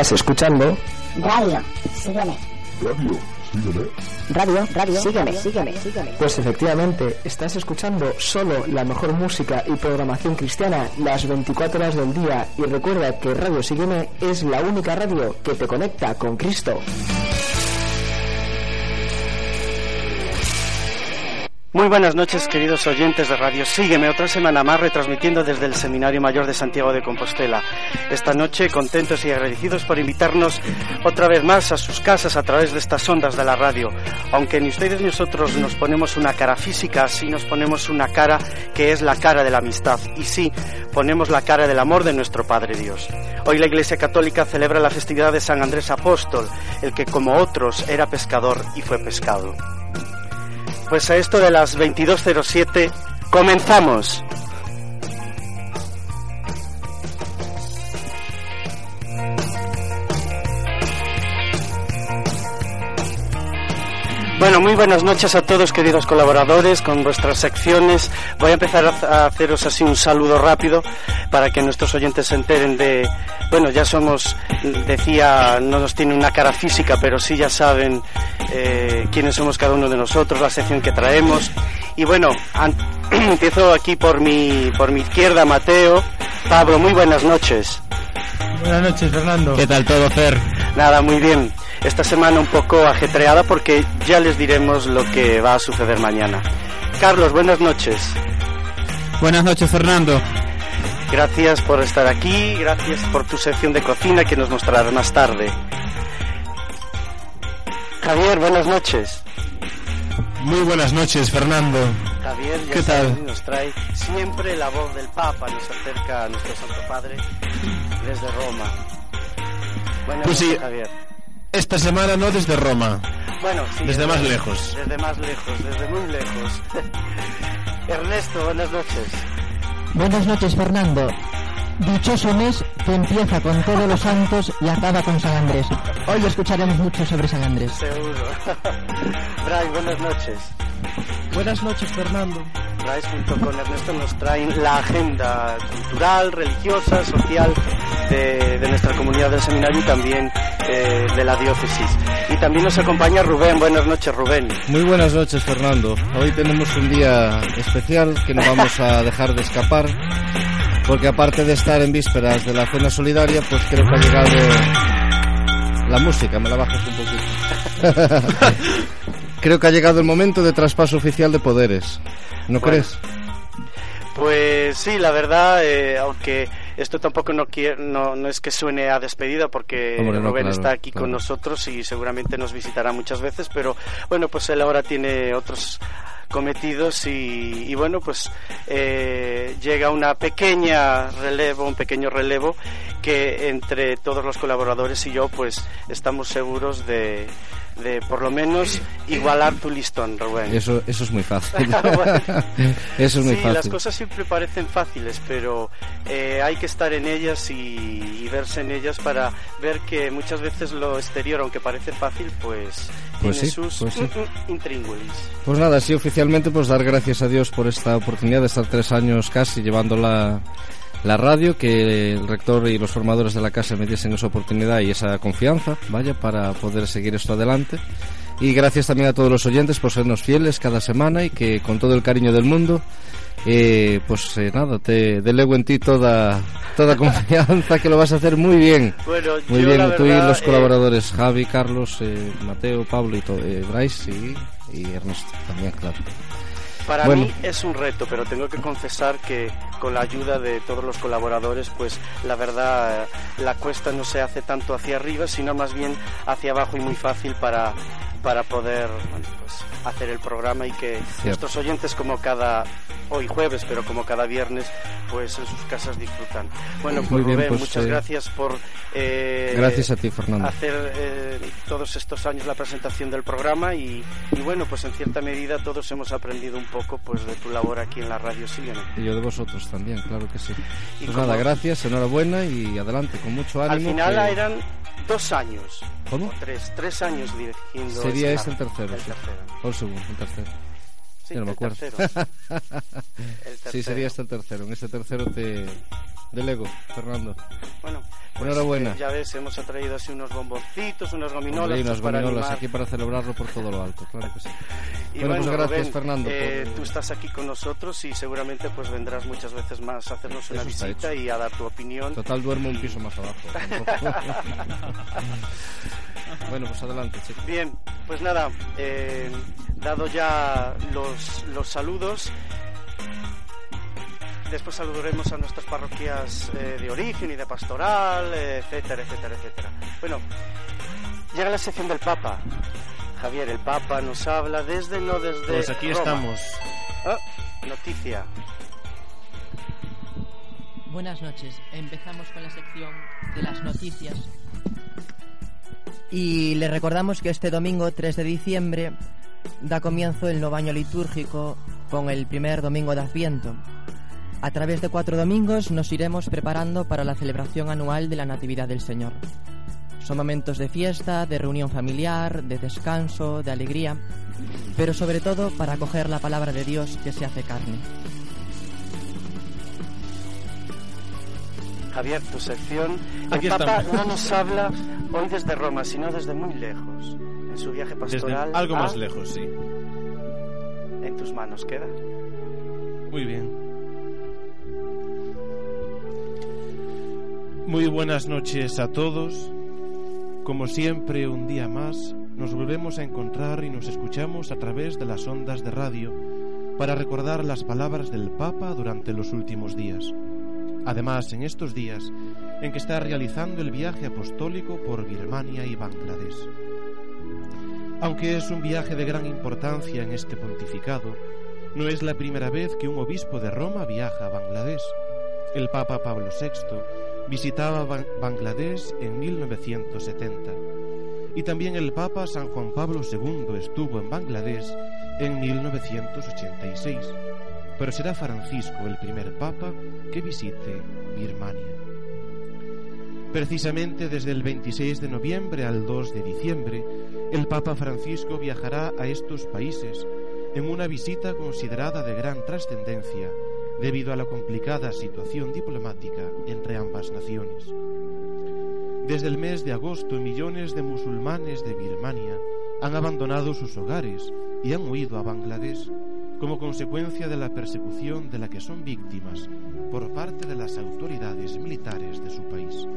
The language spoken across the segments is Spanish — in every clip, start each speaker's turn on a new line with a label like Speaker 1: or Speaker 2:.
Speaker 1: Estás escuchando
Speaker 2: Radio, sígueme.
Speaker 3: Radio, sígueme.
Speaker 2: Radio, radio, sígueme, sígueme, sígueme.
Speaker 1: Pues efectivamente, estás escuchando solo la mejor música y programación cristiana las 24 horas del día y recuerda que Radio Sígueme es la única radio que te conecta con Cristo.
Speaker 4: Muy buenas noches, queridos oyentes de Radio Sígueme, otra semana más retransmitiendo desde el Seminario Mayor de Santiago de Compostela. Esta noche contentos y agradecidos por invitarnos otra vez más a sus casas a través de estas ondas de la radio. Aunque ni ustedes ni nosotros nos ponemos una cara física, sí nos ponemos una cara que es la cara de la amistad. Y sí, ponemos la cara del amor de nuestro Padre Dios. Hoy la Iglesia Católica celebra la festividad de San Andrés Apóstol, el que como otros era pescador y fue pescado. Pues a esto de las 22.07 comenzamos. Bueno, muy buenas noches a todos queridos colaboradores con vuestras secciones. Voy a empezar a haceros así un saludo rápido para que nuestros oyentes se enteren de, bueno, ya somos, decía, no nos tiene una cara física, pero sí ya saben eh, quiénes somos cada uno de nosotros, la sección que traemos. Y bueno, empiezo aquí por mi, por mi izquierda, Mateo. Pablo, muy buenas noches.
Speaker 5: Buenas noches, Fernando.
Speaker 6: ¿Qué tal todo, Fer?
Speaker 4: Nada, muy bien. Esta semana un poco ajetreada porque ya les diremos lo que va a suceder mañana. Carlos, buenas noches.
Speaker 6: Buenas noches, Fernando.
Speaker 4: Gracias por estar aquí, gracias por tu sección de cocina que nos mostrarás más tarde. Javier, buenas noches.
Speaker 5: Muy buenas noches, Fernando.
Speaker 4: Javier, ya
Speaker 5: ¿Qué
Speaker 4: sabes,
Speaker 5: tal?
Speaker 4: nos trae siempre la voz del Papa, nos acerca a nuestro Santo Padre desde Roma. Buenas
Speaker 5: Pues sí.
Speaker 4: noches, Javier.
Speaker 5: Esta semana no desde Roma,
Speaker 4: Bueno, sí,
Speaker 5: desde
Speaker 4: es
Speaker 5: más lejos.
Speaker 4: Desde más lejos, desde muy lejos. Ernesto, buenas noches.
Speaker 7: Buenas noches, Fernando. Dichoso mes que empieza con todos los santos y acaba con San Andrés. Hoy escucharemos mucho sobre San Andrés.
Speaker 4: Seguro. Bray, buenas noches.
Speaker 5: Buenas noches, Fernando.
Speaker 4: Bryce junto con Ernesto nos traen la agenda cultural, religiosa, social de, de nuestra comunidad del seminario y también eh, de la diócesis. Y también nos acompaña Rubén. Buenas noches, Rubén.
Speaker 6: Muy buenas noches, Fernando. Hoy tenemos un día especial que no vamos a dejar de escapar, porque aparte de estar en vísperas de la cena solidaria, pues creo que ha llegado la música, me la bajas un poquito. creo que ha llegado el momento de traspaso oficial de poderes. ¿No
Speaker 4: Bueno.
Speaker 6: crees?
Speaker 4: Pues sí, la verdad, eh, aunque esto tampoco no, quiere, no, no es que suene a despedida porque
Speaker 6: no,
Speaker 4: Rubén
Speaker 6: claro,
Speaker 4: está aquí con nosotros y seguramente nos visitará muchas veces, pero bueno, pues él ahora tiene otros cometidos y, y bueno, pues eh, llega una pequeña relevo, un pequeño relevo que entre todos los colaboradores y yo pues estamos seguros de, de por lo menos igualar tu listón, Rubén.
Speaker 6: Eso, eso es muy fácil.
Speaker 4: Bueno.
Speaker 6: eso es muy
Speaker 4: sí,
Speaker 6: fácil.
Speaker 4: las cosas siempre parecen fáciles, pero eh, hay que estar en ellas y, y verse en ellas para ver que muchas veces lo exterior, aunque parece fácil, pues,
Speaker 6: Pues
Speaker 4: tiene
Speaker 6: sí,
Speaker 4: sus
Speaker 6: pues sí.
Speaker 4: intríngulis.
Speaker 6: Pues nada, sí, oficialmente, pues dar gracias a Dios por esta oportunidad de estar tres años casi llevando la, radio, que el rector y los formadores de la casa me diesen esa oportunidad y esa confianza, vaya, para poder seguir esto adelante. Y gracias también a todos los oyentes por sernos fieles cada semana y que con todo el cariño del mundo, eh, pues eh, nada, te delego en ti toda, toda confianza que lo vas a hacer muy bien.
Speaker 4: Bueno,
Speaker 6: Muy bien, tú y los
Speaker 4: eh,
Speaker 6: colaboradores, Javi, Carlos, eh, Mateo, Pablo y to- eh, Bryce y, y Ernesto también, claro.
Speaker 4: Para
Speaker 6: Bueno.
Speaker 4: mí es un reto, pero tengo que confesar que con la ayuda de todos los colaboradores, pues la verdad la cuesta no se hace tanto hacia arriba, sino más bien hacia abajo y muy fácil para, para poder bueno, pues, hacer el programa y que nuestros oyentes como cada hoy jueves, pero como cada viernes, pues en sus casas disfrutan. Bueno, pues
Speaker 6: Muy bien,
Speaker 4: Rubén,
Speaker 6: pues,
Speaker 4: muchas
Speaker 6: eh,
Speaker 4: gracias por eh,
Speaker 6: Gracias a ti, Fernando.
Speaker 4: hacer eh, todos estos años la presentación del programa y, y bueno, pues en cierta medida todos hemos aprendido un poco pues de tu labor aquí en la radio Sígueme.
Speaker 6: Y yo de vosotros también, claro que sí.
Speaker 4: Y
Speaker 6: Pues
Speaker 4: como-
Speaker 6: nada, gracias, enhorabuena y adelante, con mucho ánimo.
Speaker 4: Al final
Speaker 6: que
Speaker 4: eran dos años.
Speaker 6: ¿Cómo?
Speaker 4: o Tres, tres años dirigiendo.
Speaker 6: Sería este el tercero,
Speaker 4: el
Speaker 6: segundo, el tercero.
Speaker 4: Sí,
Speaker 6: Yo no me
Speaker 4: el
Speaker 6: acuerdo.
Speaker 4: tercero. El
Speaker 6: Sí, sería este el tercero. En este tercero te delego, Fernando.
Speaker 4: Bueno, pues,
Speaker 6: Enhorabuena.
Speaker 4: eh, ya ves, hemos traído así unos bomboncitos, unas gominolas.
Speaker 6: Y unas
Speaker 4: pues,
Speaker 6: gominolas aquí para celebrarlo por todo lo alto, claro que sí.
Speaker 4: Y
Speaker 6: Bueno, pues gracias,
Speaker 4: Rubén,
Speaker 6: Fernando,
Speaker 4: eh,
Speaker 6: por-
Speaker 4: Tú estás aquí con nosotros y seguramente pues vendrás muchas veces más a hacernos una visita y a dar tu opinión.
Speaker 6: Total, duermo un piso más abajo. bueno, pues adelante, chicos.
Speaker 4: Bien, pues nada, eh, dado ya los, los saludos, después saludaremos a nuestras parroquias eh, de origen y de pastoral, eh, etcétera, etcétera, etcétera. Bueno, llega la sección del Papa. Javier, el Papa nos habla desde, no desde.
Speaker 5: Pues aquí
Speaker 4: Roma.
Speaker 5: estamos.
Speaker 4: Ah, noticia.
Speaker 7: Buenas noches. Empezamos con la sección de las noticias. Y le recordamos que este domingo 3 de diciembre da comienzo el nuevo año litúrgico con el primer domingo de Adviento. A través de cuatro domingos nos iremos preparando para la celebración anual de la Natividad del Señor. Son momentos de fiesta, de reunión familiar, de descanso, de alegría, pero sobre todo para acoger la palabra de Dios que se hace carne.
Speaker 4: Javier, tu sección.
Speaker 5: Aquí
Speaker 4: el Papa
Speaker 5: estamos.
Speaker 4: no nos habla hoy desde Roma, sino desde muy lejos. Su viaje
Speaker 5: Desde
Speaker 4: pastoral.
Speaker 5: algo
Speaker 4: a-
Speaker 5: más lejos, sí.
Speaker 4: En tus manos queda.
Speaker 5: Muy bien. Muy buenas noches a todos. Como siempre, un día más, nos volvemos a encontrar y nos escuchamos a través de las ondas de radio para recordar las palabras del Papa durante los últimos días. Además, en estos días en que está realizando el viaje apostólico por Birmania y Bangladesh. Aunque es un viaje de gran importancia en este pontificado, no es la primera vez que un obispo de Roma viaja a Bangladesh. El Papa Pablo VI visitaba Ban- Bangladesh en 1970 y también el Papa San Juan Pablo II estuvo en Bangladesh en 1986. Pero será Francisco el primer Papa que visite Birmania. Precisamente desde el 26 de noviembre al 2 de diciembre, el Papa Francisco viajará a estos países en una visita considerada de gran trascendencia debido a la complicada situación diplomática entre ambas naciones. Desde el mes de agosto, millones de musulmanes de Birmania han abandonado sus hogares y han huido a Bangladesh como consecuencia de la persecución de la que son víctimas por parte de las autoridades militares de su país.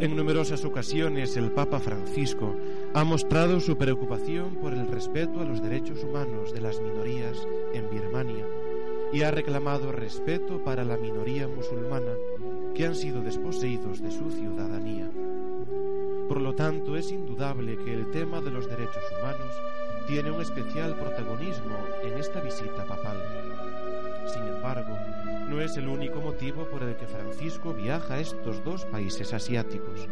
Speaker 5: En numerosas ocasiones el Papa Francisco ha mostrado su preocupación por el respeto a los derechos humanos de las minorías en Birmania y ha reclamado respeto para la minoría musulmana que han sido desposeídos de su ciudadanía. Por lo tanto, es indudable que el tema de los derechos humanos tiene un especial protagonismo en esta visita papal. Sin embargo, no es el único motivo por el que Francisco viaja a estos dos países asiáticos.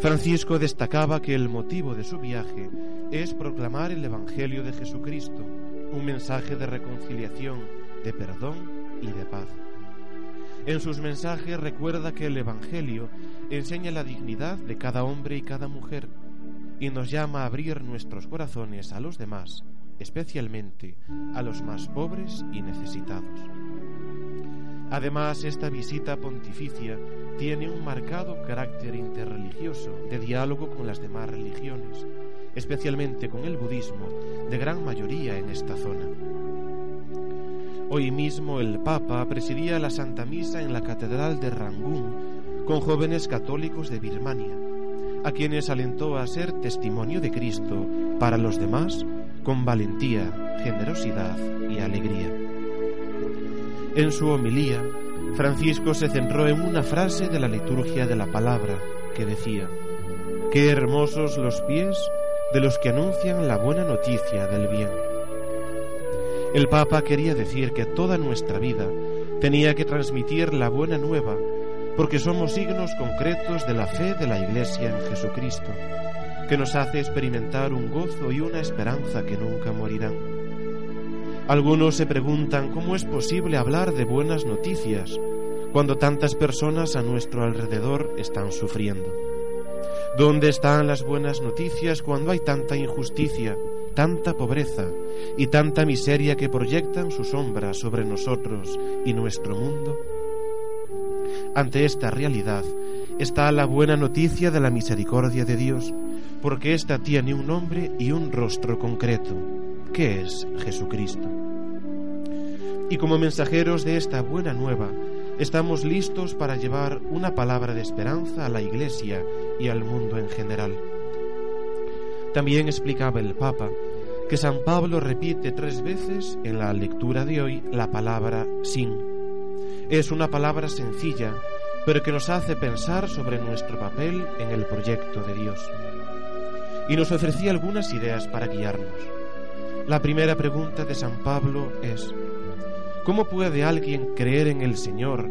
Speaker 5: Francisco destacaba que el motivo de su viaje es proclamar el Evangelio de Jesucristo, un mensaje de reconciliación, de perdón y de paz. En sus mensajes recuerda que el Evangelio enseña la dignidad de cada hombre y cada mujer y nos llama a abrir nuestros corazones a los demás, especialmente a los más pobres y necesitados. Además, esta visita pontificia tiene un marcado carácter interreligioso de diálogo con las demás religiones, especialmente con el budismo, de gran mayoría en esta zona. Hoy mismo el Papa presidía la Santa Misa en la Catedral de Rangún con jóvenes católicos de Birmania, a quienes alentó a ser testimonio de Cristo para los demás con valentía, generosidad y alegría. En su homilía, Francisco se centró en una frase de la liturgia de la palabra que decía, Qué hermosos los pies de los que anuncian la buena noticia del bien. El Papa quería decir que toda nuestra vida tenía que transmitir la buena nueva, porque somos signos concretos de la fe de la Iglesia en Jesucristo, que nos hace experimentar un gozo y una esperanza que nunca morirán. Algunos se preguntan cómo es posible hablar de buenas noticias cuando tantas personas a nuestro alrededor están sufriendo. ¿Dónde están las buenas noticias cuando hay tanta injusticia tanta pobreza y tanta miseria que proyectan su sombra sobre nosotros y nuestro mundo? Ante esta realidad está la buena noticia de la misericordia de Dios, porque ésta tiene un nombre y un rostro concreto, que es Jesucristo. Y como mensajeros de esta buena nueva, estamos listos para llevar una palabra de esperanza a la Iglesia y al mundo en general. También explicaba el Papa que San Pablo repite tres veces en la lectura de hoy la palabra sin. Es una palabra sencilla, pero que nos hace pensar sobre nuestro papel en el proyecto de Dios. Y nos ofrecía algunas ideas para guiarnos. La primera pregunta de San Pablo es, ¿cómo puede alguien creer en el Señor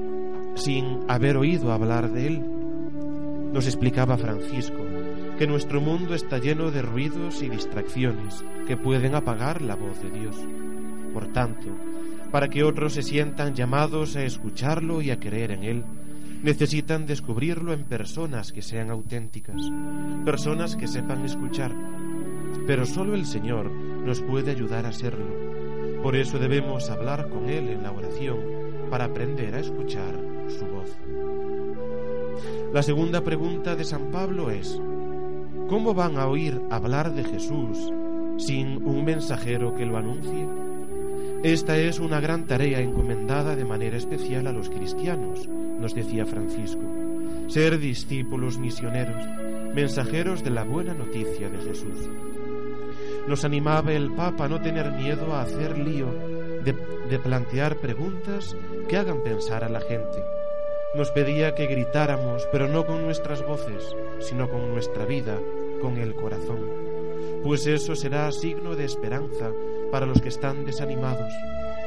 Speaker 5: sin haber oído hablar de Él? Nos explicaba Francisco que nuestro mundo está lleno de ruidos y distracciones que pueden apagar la voz de Dios. Por tanto, para que otros se sientan llamados a escucharlo y a creer en Él, necesitan descubrirlo en personas que sean auténticas, personas que sepan escuchar. Pero solo el Señor nos puede ayudar a serlo. Por eso debemos hablar con Él en la oración para aprender a escuchar su voz. La segunda pregunta de San Pablo es, ¿Cómo van a oír hablar de Jesús sin un mensajero que lo anuncie? Esta es una gran tarea encomendada de manera especial a los cristianos, nos decía Francisco. Ser discípulos misioneros, mensajeros de la buena noticia de Jesús. Nos animaba el Papa a no tener miedo a hacer lío, de, plantear preguntas que hagan pensar a la gente. Nos pedía que gritáramos, pero no con nuestras voces, sino con nuestra vida, con el corazón, pues eso será signo de esperanza para los que están desanimados,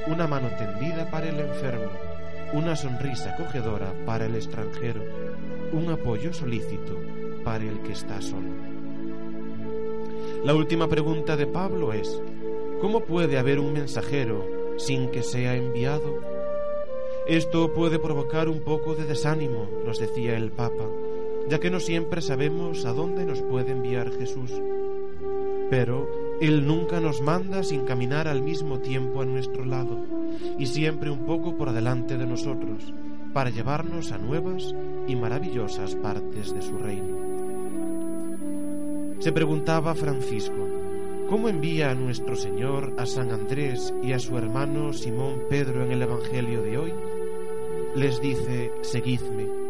Speaker 5: una mano tendida para el enfermo, una sonrisa acogedora para el extranjero, un apoyo solícito para el que está solo. La última pregunta de Pablo es, ¿cómo puede haber un mensajero sin que sea enviado? Esto puede provocar un poco de desánimo, nos decía el Papa, ya que no siempre sabemos a dónde nos puede enviar Jesús. Pero Él nunca nos manda sin caminar al mismo tiempo a nuestro lado y siempre un poco por delante de nosotros, para llevarnos a nuevas y maravillosas partes de su reino. Se preguntaba Francisco, ¿cómo envía a nuestro Señor a San Andrés y a su hermano Simón Pedro en el Evangelio de hoy? Les dice, seguidme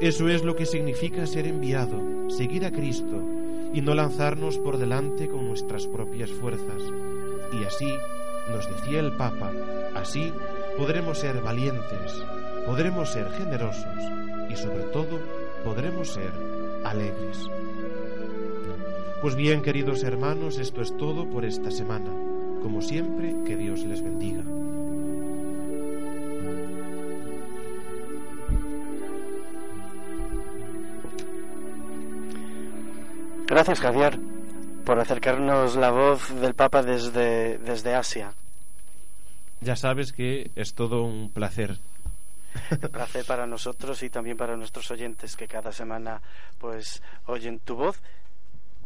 Speaker 5: eso es lo que significa ser enviado, seguir a Cristo y no lanzarnos por delante con nuestras propias fuerzas. Y así, nos decía el Papa, así podremos ser valientes, podremos ser generosos y sobre todo podremos ser alegres. Pues bien, queridos hermanos, esto es todo por esta semana. Como siempre, que Dios les bendiga.
Speaker 4: Gracias, Javier, por acercarnos la voz del Papa desde, desde Asia.
Speaker 5: Ya sabes que es todo un placer.
Speaker 4: Un placer para nosotros y también para nuestros oyentes que cada semana pues oyen tu voz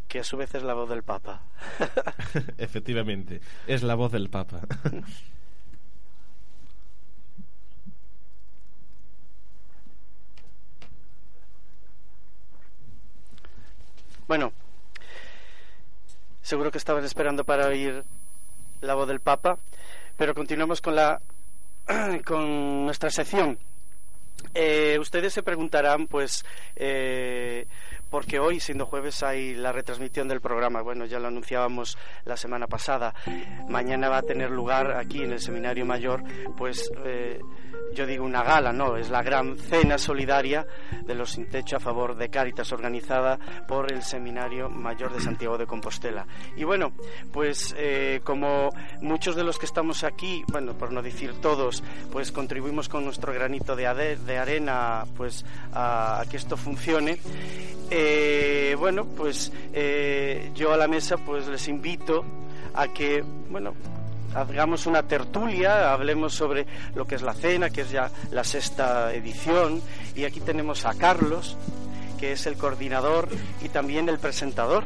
Speaker 4: que a su vez es la voz del Papa.
Speaker 5: Efectivamente, es la voz del Papa.
Speaker 4: Bueno, seguro que estaban esperando para oír la voz del Papa, pero continuamos con la con nuestra sección. Eh, ustedes se preguntarán, pues, eh, porque hoy, siendo jueves, hay la retransmisión del programa. Bueno, ya lo anunciábamos la semana pasada. Mañana va a tener lugar aquí en el Seminario Mayor, pues. Eh, yo digo una gala, no, es la gran cena solidaria de los sin techo a favor de Cáritas organizada por el Seminario Mayor de Santiago de Compostela. Y bueno, pues eh, como muchos de los que estamos aquí, bueno, por no decir todos, pues contribuimos con nuestro granito de, arena pues a, que esto funcione, eh, bueno, pues eh, yo a la mesa pues les invito a que, bueno, hagamos una tertulia, hablemos sobre lo que es la cena, que es ya la sexta edición, y aquí tenemos a Carlos, que es el coordinador y también el presentador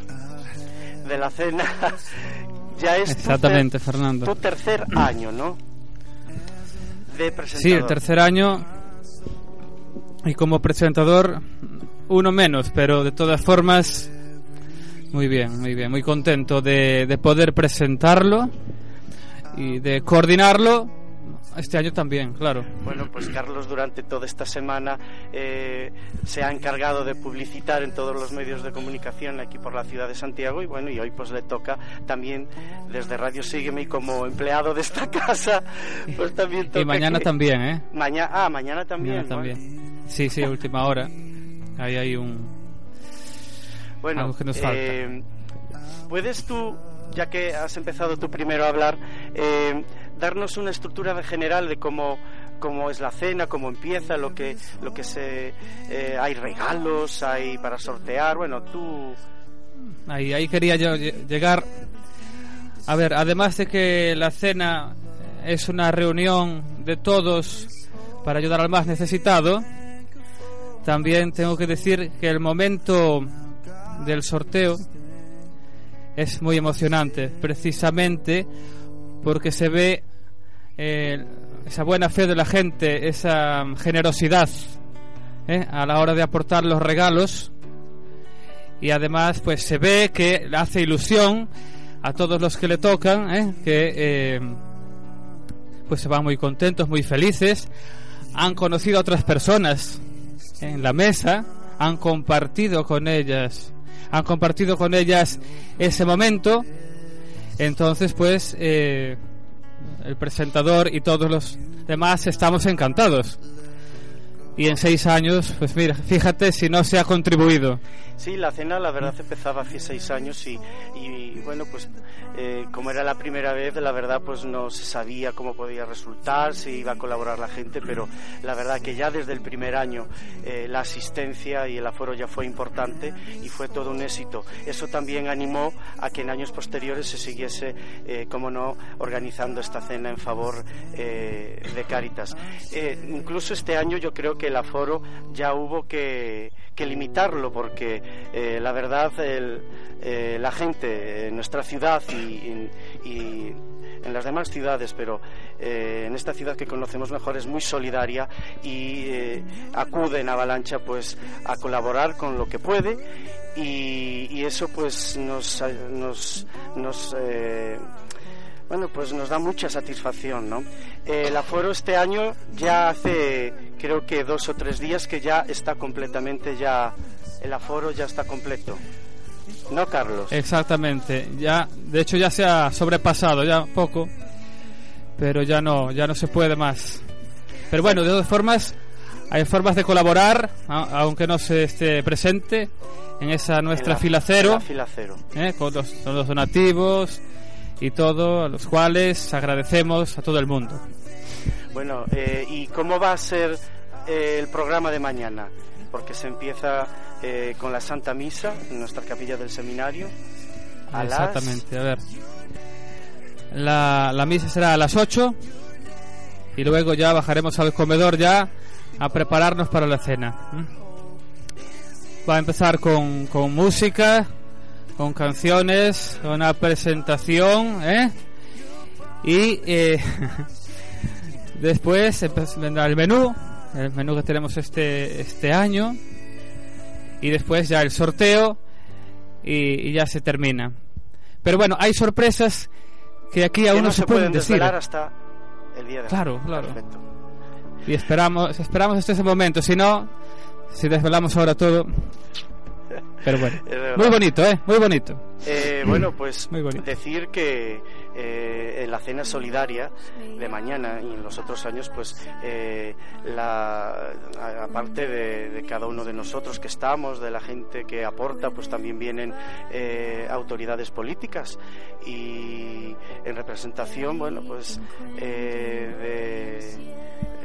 Speaker 4: de la cena. ya es tu
Speaker 8: Exactamente,
Speaker 4: ter-
Speaker 8: Fernando.
Speaker 4: tu tercer año, ¿no? De presentador.
Speaker 8: Sí, el tercer año. Y como presentador, uno menos, pero de todas formas, muy bien, muy bien, muy contento de, de poder presentarlo y de coordinarlo este año también, claro.
Speaker 4: Bueno, pues Carlos durante toda esta semana eh, se ha encargado de publicitar en todos los medios de comunicación aquí por la ciudad de Santiago y bueno, y hoy pues le toca también desde Radio Sígueme y como empleado de esta casa, pues también toca
Speaker 8: Y mañana
Speaker 4: que-
Speaker 8: también, ¿eh?
Speaker 4: Mañana, ah, mañana también.
Speaker 8: Mañana
Speaker 4: bueno.
Speaker 8: también. Sí, sí, última hora. Ahí hay un...
Speaker 4: Bueno,
Speaker 8: Algo que nos falta.
Speaker 4: eh, ¿puedes tú, ya que has empezado tú primero a hablar, eh, darnos una estructura de general de cómo, cómo es la cena, cómo empieza, lo que, lo que se... eh, hay regalos, hay para sortear, bueno, tú...
Speaker 8: Ahí, ahí quería yo lle- llegar. A ver, además de que la cena es una reunión de todos para ayudar al más necesitado, también tengo que decir que el momento del sorteo es muy emocionante, precisamente porque se ve eh, esa buena fe de la gente, esa generosidad ¿eh? a la hora de aportar los regalos y además pues se ve que hace ilusión a todos los que le tocan ¿eh? que pues se van muy contentos muy felices han conocido a otras personas en la mesa han compartido con ellas han compartido con ellas ese momento. Entonces pues eh, el presentador y todos los demás estamos encantados. Y en seis años pues mira fíjate si no se ha contribuido
Speaker 4: Sí, la cena la verdad empezaba hace seis años y, y, bueno, pues eh, como era la primera vez, la verdad pues no se sabía cómo podía resultar, si iba a colaborar la gente, pero la verdad que ya desde el primer año eh, la asistencia y el aforo ya fue importante y fue todo un éxito. Eso también animó a que en años posteriores se siguiese, eh, como no, organizando esta cena en favor eh, de Cáritas. Incluso este año yo creo que el aforo ya hubo que, que limitarlo porque eh, la verdad el, eh, la gente en nuestra ciudad y, y- en las demás ciudades, pero eh, en esta ciudad que conocemos mejor es muy solidaria y acude en avalancha pues a colaborar con lo que puede y, y eso pues nos nos, nos bueno, pues nos da mucha satisfacción, ¿no? El aforo este año ya hace, creo que dos o tres días que ya está completamente ya, el aforo ya está completo. ¿No, Carlos?
Speaker 8: Exactamente, ya, de hecho ya se ha sobrepasado ya poco, pero ya no, ya no se puede más. Pero bueno, de todas formas, hay formas de colaborar, aunque no se esté presente, en esa nuestra
Speaker 4: En la-
Speaker 8: fila cero,
Speaker 4: la fila cero.
Speaker 8: ¿eh? con, los, con los donativos y todo, a los cuales agradecemos a todo el mundo.
Speaker 4: Bueno, eh, ¿y cómo va a ser eh, el programa de mañana? Porque se empieza eh, con la Santa Misa en nuestra capilla del seminario.
Speaker 8: Exactamente, a ver. La, la misa será a las 8 y luego ya bajaremos al comedor ya a prepararnos para la cena. Va a empezar con, con música, con canciones, una presentación, ¿eh? Y eh, después vendrá el menú, el menú que tenemos este, este año, y después ya el sorteo y, y ya se termina. Pero bueno, hay sorpresas que aquí aún no se,
Speaker 4: se
Speaker 8: pueden
Speaker 4: pueden
Speaker 8: decir.
Speaker 4: hasta el día de
Speaker 8: Claro, claro.
Speaker 4: Perfecto.
Speaker 8: Y esperamos, esperamos hasta ese momento. Si no, si desvelamos ahora todo. Pero bueno, muy bonito, ¿eh? Muy bonito.
Speaker 4: Eh, bueno, pues
Speaker 8: Muy bonito.
Speaker 4: decir que eh, en la cena solidaria de mañana y en los otros años, pues eh, la, aparte de, de cada uno de nosotros que estamos, de la gente que aporta, pues también vienen eh, autoridades políticas y en representación, bueno, pues eh, de,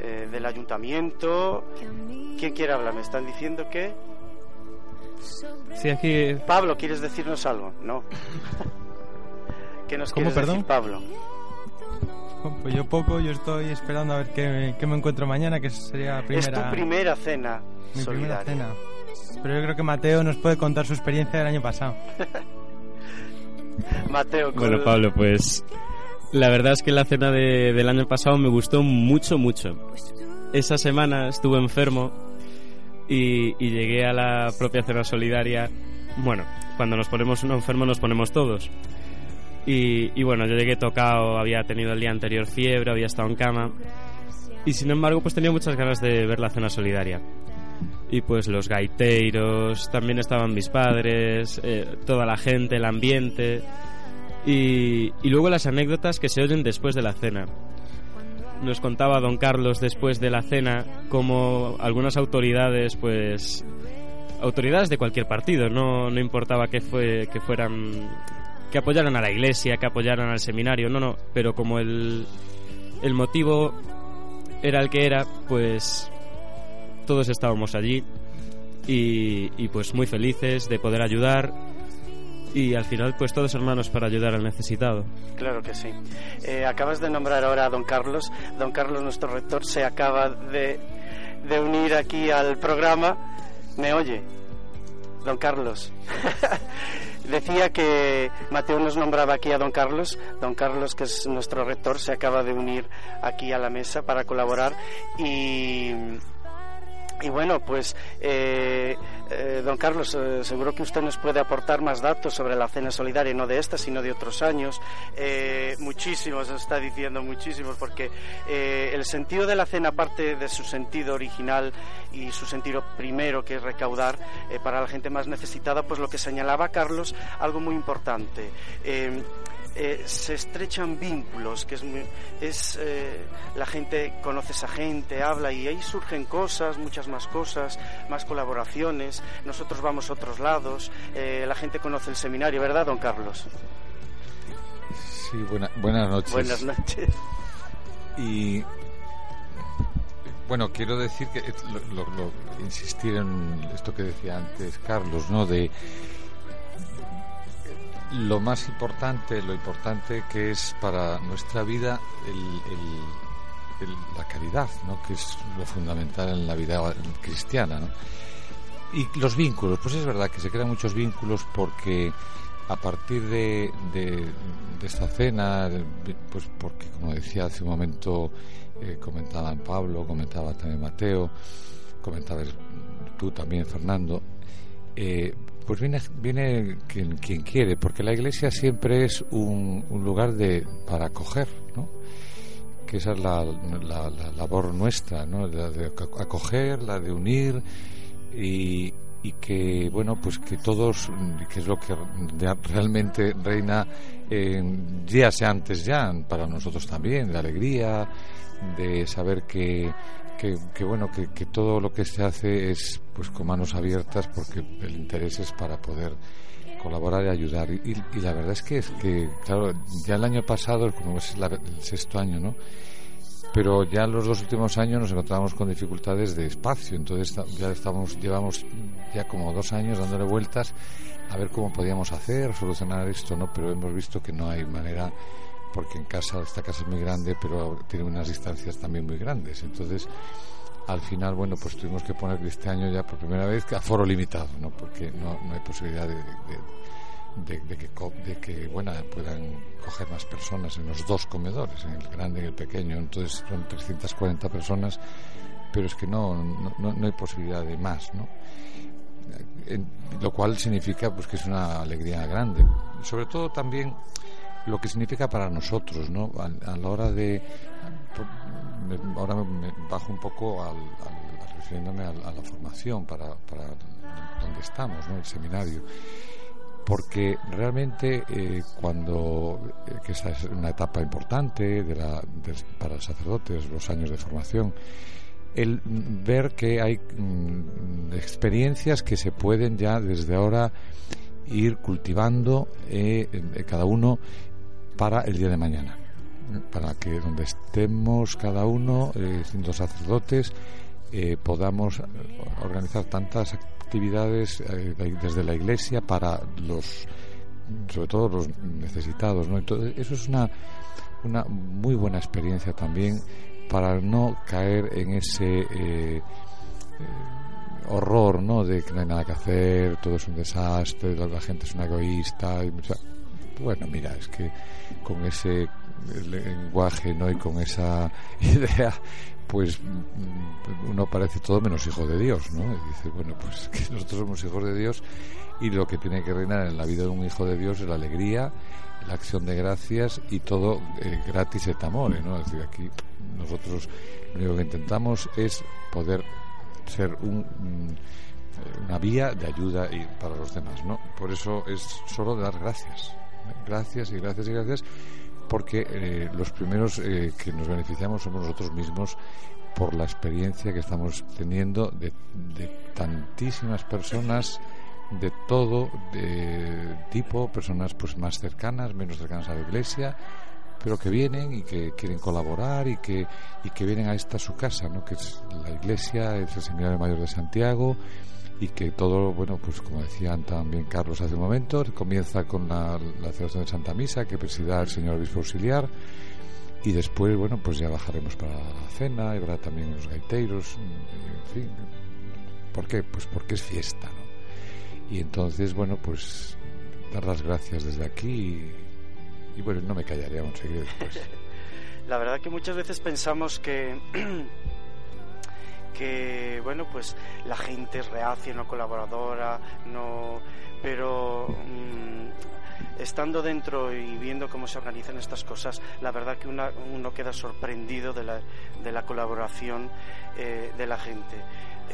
Speaker 4: eh, del ayuntamiento. ¿Quién quiere hablar? Me están diciendo que
Speaker 8: Sí, aquí.
Speaker 4: Pablo, ¿quieres decirnos algo? No. ¿Qué nos
Speaker 9: ¿Cómo,
Speaker 4: quieres
Speaker 9: perdón?
Speaker 4: decir, Pablo?
Speaker 9: Pues yo poco, yo estoy esperando a ver qué, qué me encuentro mañana, que sería la primera,
Speaker 4: Es tu primera cena
Speaker 9: mi primera
Speaker 4: solidaria.
Speaker 9: cena. Pero yo creo que Mateo nos puede contar su experiencia del año pasado.
Speaker 4: Mateo.
Speaker 10: Bueno, Pablo, pues la verdad es que la cena de, del año pasado me gustó mucho, mucho. Esa semana estuve enfermo y, llegué a la propia cena solidaria. Bueno, cuando nos ponemos uno enfermo nos ponemos todos. Y, bueno, yo llegué tocado, había tenido el día anterior fiebre, había estado en cama. Y sin embargo, pues tenía muchas ganas de ver la cena solidaria. Y pues los gaiteiros, también estaban mis padres, eh, toda la gente, el ambiente. Y luego las anécdotas que se oyen después de la cena. Nos contaba don Carlos después de la cena cómo algunas autoridades, pues autoridades de cualquier partido, no, no importaba que, fue, que fueran que apoyaran a la iglesia, que apoyaran al seminario, no, no, pero como el, el motivo era el que era, pues todos estábamos allí y, y, pues muy felices de poder ayudar y al final pues todos hermanos para ayudar al necesitado.
Speaker 4: Claro que sí. Eh, acabas de nombrar ahora a don Carlos. Don Carlos, nuestro rector, se acaba de, de unir aquí al programa. ¿Me oye? Don Carlos. Decía que Mateo nos nombraba aquí a don Carlos. Don Carlos, que es nuestro rector, se acaba de unir aquí a la mesa para colaborar y y bueno, pues, eh, eh, don Carlos, eh, seguro que usted nos puede aportar más datos sobre la cena solidaria, no de esta, sino de otros años. Eh, muchísimos, está diciendo muchísimos, porque el sentido de la cena, aparte de su sentido original y su sentido primero, que es recaudar para la gente más necesitada, pues lo que señalaba Carlos, algo muy importante. Eh, se estrechan vínculos, que es, muy, es eh, la gente conoce a esa gente, habla y ahí surgen cosas, muchas más cosas, más colaboraciones. Nosotros vamos a otros lados, eh, la gente conoce el seminario, ¿verdad, don Carlos?
Speaker 11: Sí, buena, buenas noches.
Speaker 4: Buenas noches.
Speaker 11: Y bueno, quiero decir que lo, lo, lo, insistir en esto que decía antes Carlos, ¿no? De lo más importante, lo importante que es para nuestra vida el, el, la caridad, ¿no? que es lo fundamental en la vida cristiana. Y los vínculos, pues es verdad que se crean muchos vínculos porque a partir de, de, de esta cena, pues porque como decía hace un momento, eh, comentaban Pablo, comentaba también Mateo, comentabas tú también Fernando, eh, pues viene, viene quien, quien, quiere, porque la iglesia siempre es un, un lugar de, para acoger, ¿no? Que esa es la, la, la labor nuestra, ¿no? La de acoger, la de unir y, que, bueno, pues que todos, que es lo que realmente reina, eh, días antes ya, para nosotros también, la alegría de saber que que, que bueno que, que, todo lo que se hace es pues con manos abiertas porque el interés es para poder colaborar y ayudar. Y, y la verdad es que es que claro ya el año pasado como es la, el sexto año no pero ya los dos últimos años nos encontramos con dificultades de espacio. Entonces ya estamos llevamos ya como dos años dándole vueltas a ver cómo podíamos hacer solucionar esto no pero hemos visto que no hay manera porque en casa, esta casa es muy grande, pero tiene unas distancias también muy grandes. Entonces, al final, bueno, pues tuvimos que poner este año ya por primera vez a foro limitado, ¿no? Porque no, hay posibilidad de, de, que, de que bueno, puedan coger más personas en los dos comedores, en el grande y el pequeño. Entonces son 340 personas, pero es que no, no, no hay posibilidad de más, ¿no? Lo cual significa pues que es una alegría grande. Sobre todo también lo que significa para nosotros, ¿no? A, la hora de. Ahora me bajo un poco al, al refiriéndome a, a, la formación para, para donde estamos, ¿no? El seminario. Porque realmente eh, cuando, eh, que esa es una etapa importante de la, de, para sacerdotes, los años de formación, el ver que hay mm, experiencias que se pueden ya desde ahora ir cultivando eh, cada uno para el día de mañana, para que donde estemos cada uno, eh, sacerdotes, eh, podamos organizar tantas actividades eh, desde la Iglesia para los, sobre todo los necesitados, ¿no? Entonces, eso es una, una muy buena experiencia también para no caer en ese eh, horror, ¿no? De que no hay nada que hacer, todo es un desastre, la gente es una egoísta, y mucha, bueno, mira, es que con ese lenguaje ¿no? y con esa idea pues mm, uno parece todo menos hijo de Dios, ¿no? Dice, bueno, pues que nosotros somos hijos de Dios y lo que tiene que reinar en la vida de un hijo de Dios es la alegría, la acción de gracias y todo eh, gratis et amore, ¿no? Es decir, aquí nosotros lo único que intentamos es poder ser un, mm, una vía de ayuda y para los demás, ¿no? Por eso es solo dar gracias, gracias y gracias y gracias porque eh, los primeros eh, que nos beneficiamos somos nosotros mismos por la experiencia que estamos teniendo de, de tantísimas personas de todo de tipo, personas pues más cercanas, menos cercanas a la iglesia, pero que vienen y que quieren colaborar y que, y que vienen a esta su casa, ¿no? que es la iglesia, es el Seminario Mayor de Santiago y que todo, bueno, pues como decían también Carlos hace un momento, comienza con la, la celebración de Santa Misa que presidirá el señor obispo auxiliar y después, bueno, pues ya bajaremos para la cena y habrá también los gaiteros, en fin. ¿Por qué? Pues porque es fiesta, ¿no? Y entonces, bueno, pues dar las gracias desde aquí y, bueno, no me callaré, aún seguiré después.
Speaker 4: La verdad que muchas veces pensamos que que bueno pues la gente es reacia no colaboradora no pero mm, estando dentro y viendo cómo se organizan estas cosas la verdad que una- uno queda sorprendido de la, de la colaboración eh, de la gente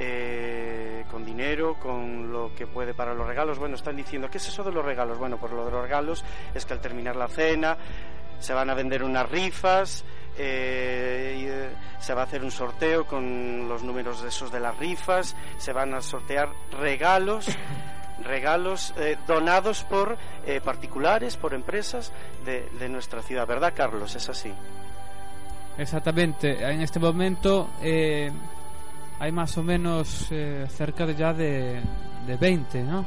Speaker 4: eh, con dinero, con lo que puede para los regalos. Bueno, están diciendo, ¿qué es eso de los regalos? Bueno, pues lo de los regalos es que al terminar la cena se van a vender unas rifas, eh, eh, se va a hacer un sorteo con los números de esos de las rifas, se van a sortear regalos. regalos eh, donados por eh, particulares, por empresas de, de nuestra ciudad, ¿verdad, Carlos? Es así.
Speaker 8: Exactamente, en este momento eh, hay más o menos eh, cerca de ya de, de 20, ¿no?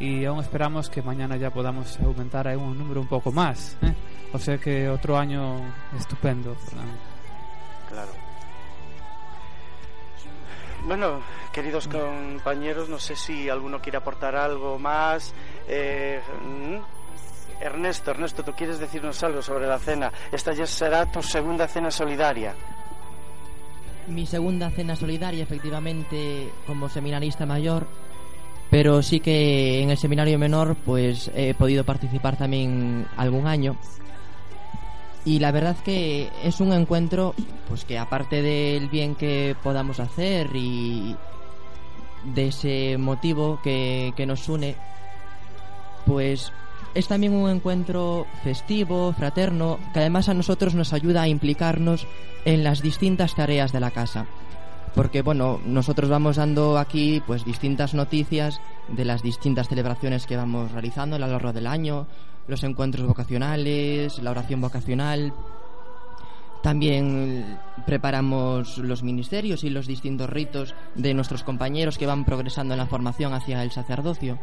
Speaker 8: Y aún esperamos que mañana ya podamos aumentar a un número un poco más. ¿eh? O sea que otro año estupendo. Fernando.
Speaker 4: Claro. Bueno, queridos compañeros, no sé si alguno quiere aportar algo más. Eh, Ernesto, Ernesto, ¿tú quieres decirnos algo sobre la cena? Esta ya será tu segunda cena solidaria.
Speaker 7: Mi segunda cena solidaria, efectivamente, como seminarista mayor, pero sí que en el seminario menor, pues he podido participar también algún año. Y la verdad que es un encuentro, pues que aparte del bien que podamos hacer y de ese motivo que, que nos une, pues es también un encuentro festivo, fraterno, que además a nosotros nos ayuda a implicarnos en las distintas tareas de la casa. Porque bueno, nosotros vamos dando aquí pues distintas noticias de las distintas celebraciones que vamos realizando a lo largo del año, los encuentros vocacionales, la oración vocacional. También preparamos los ministerios y los distintos ritos de nuestros compañeros que van progresando en la formación hacia el sacerdocio.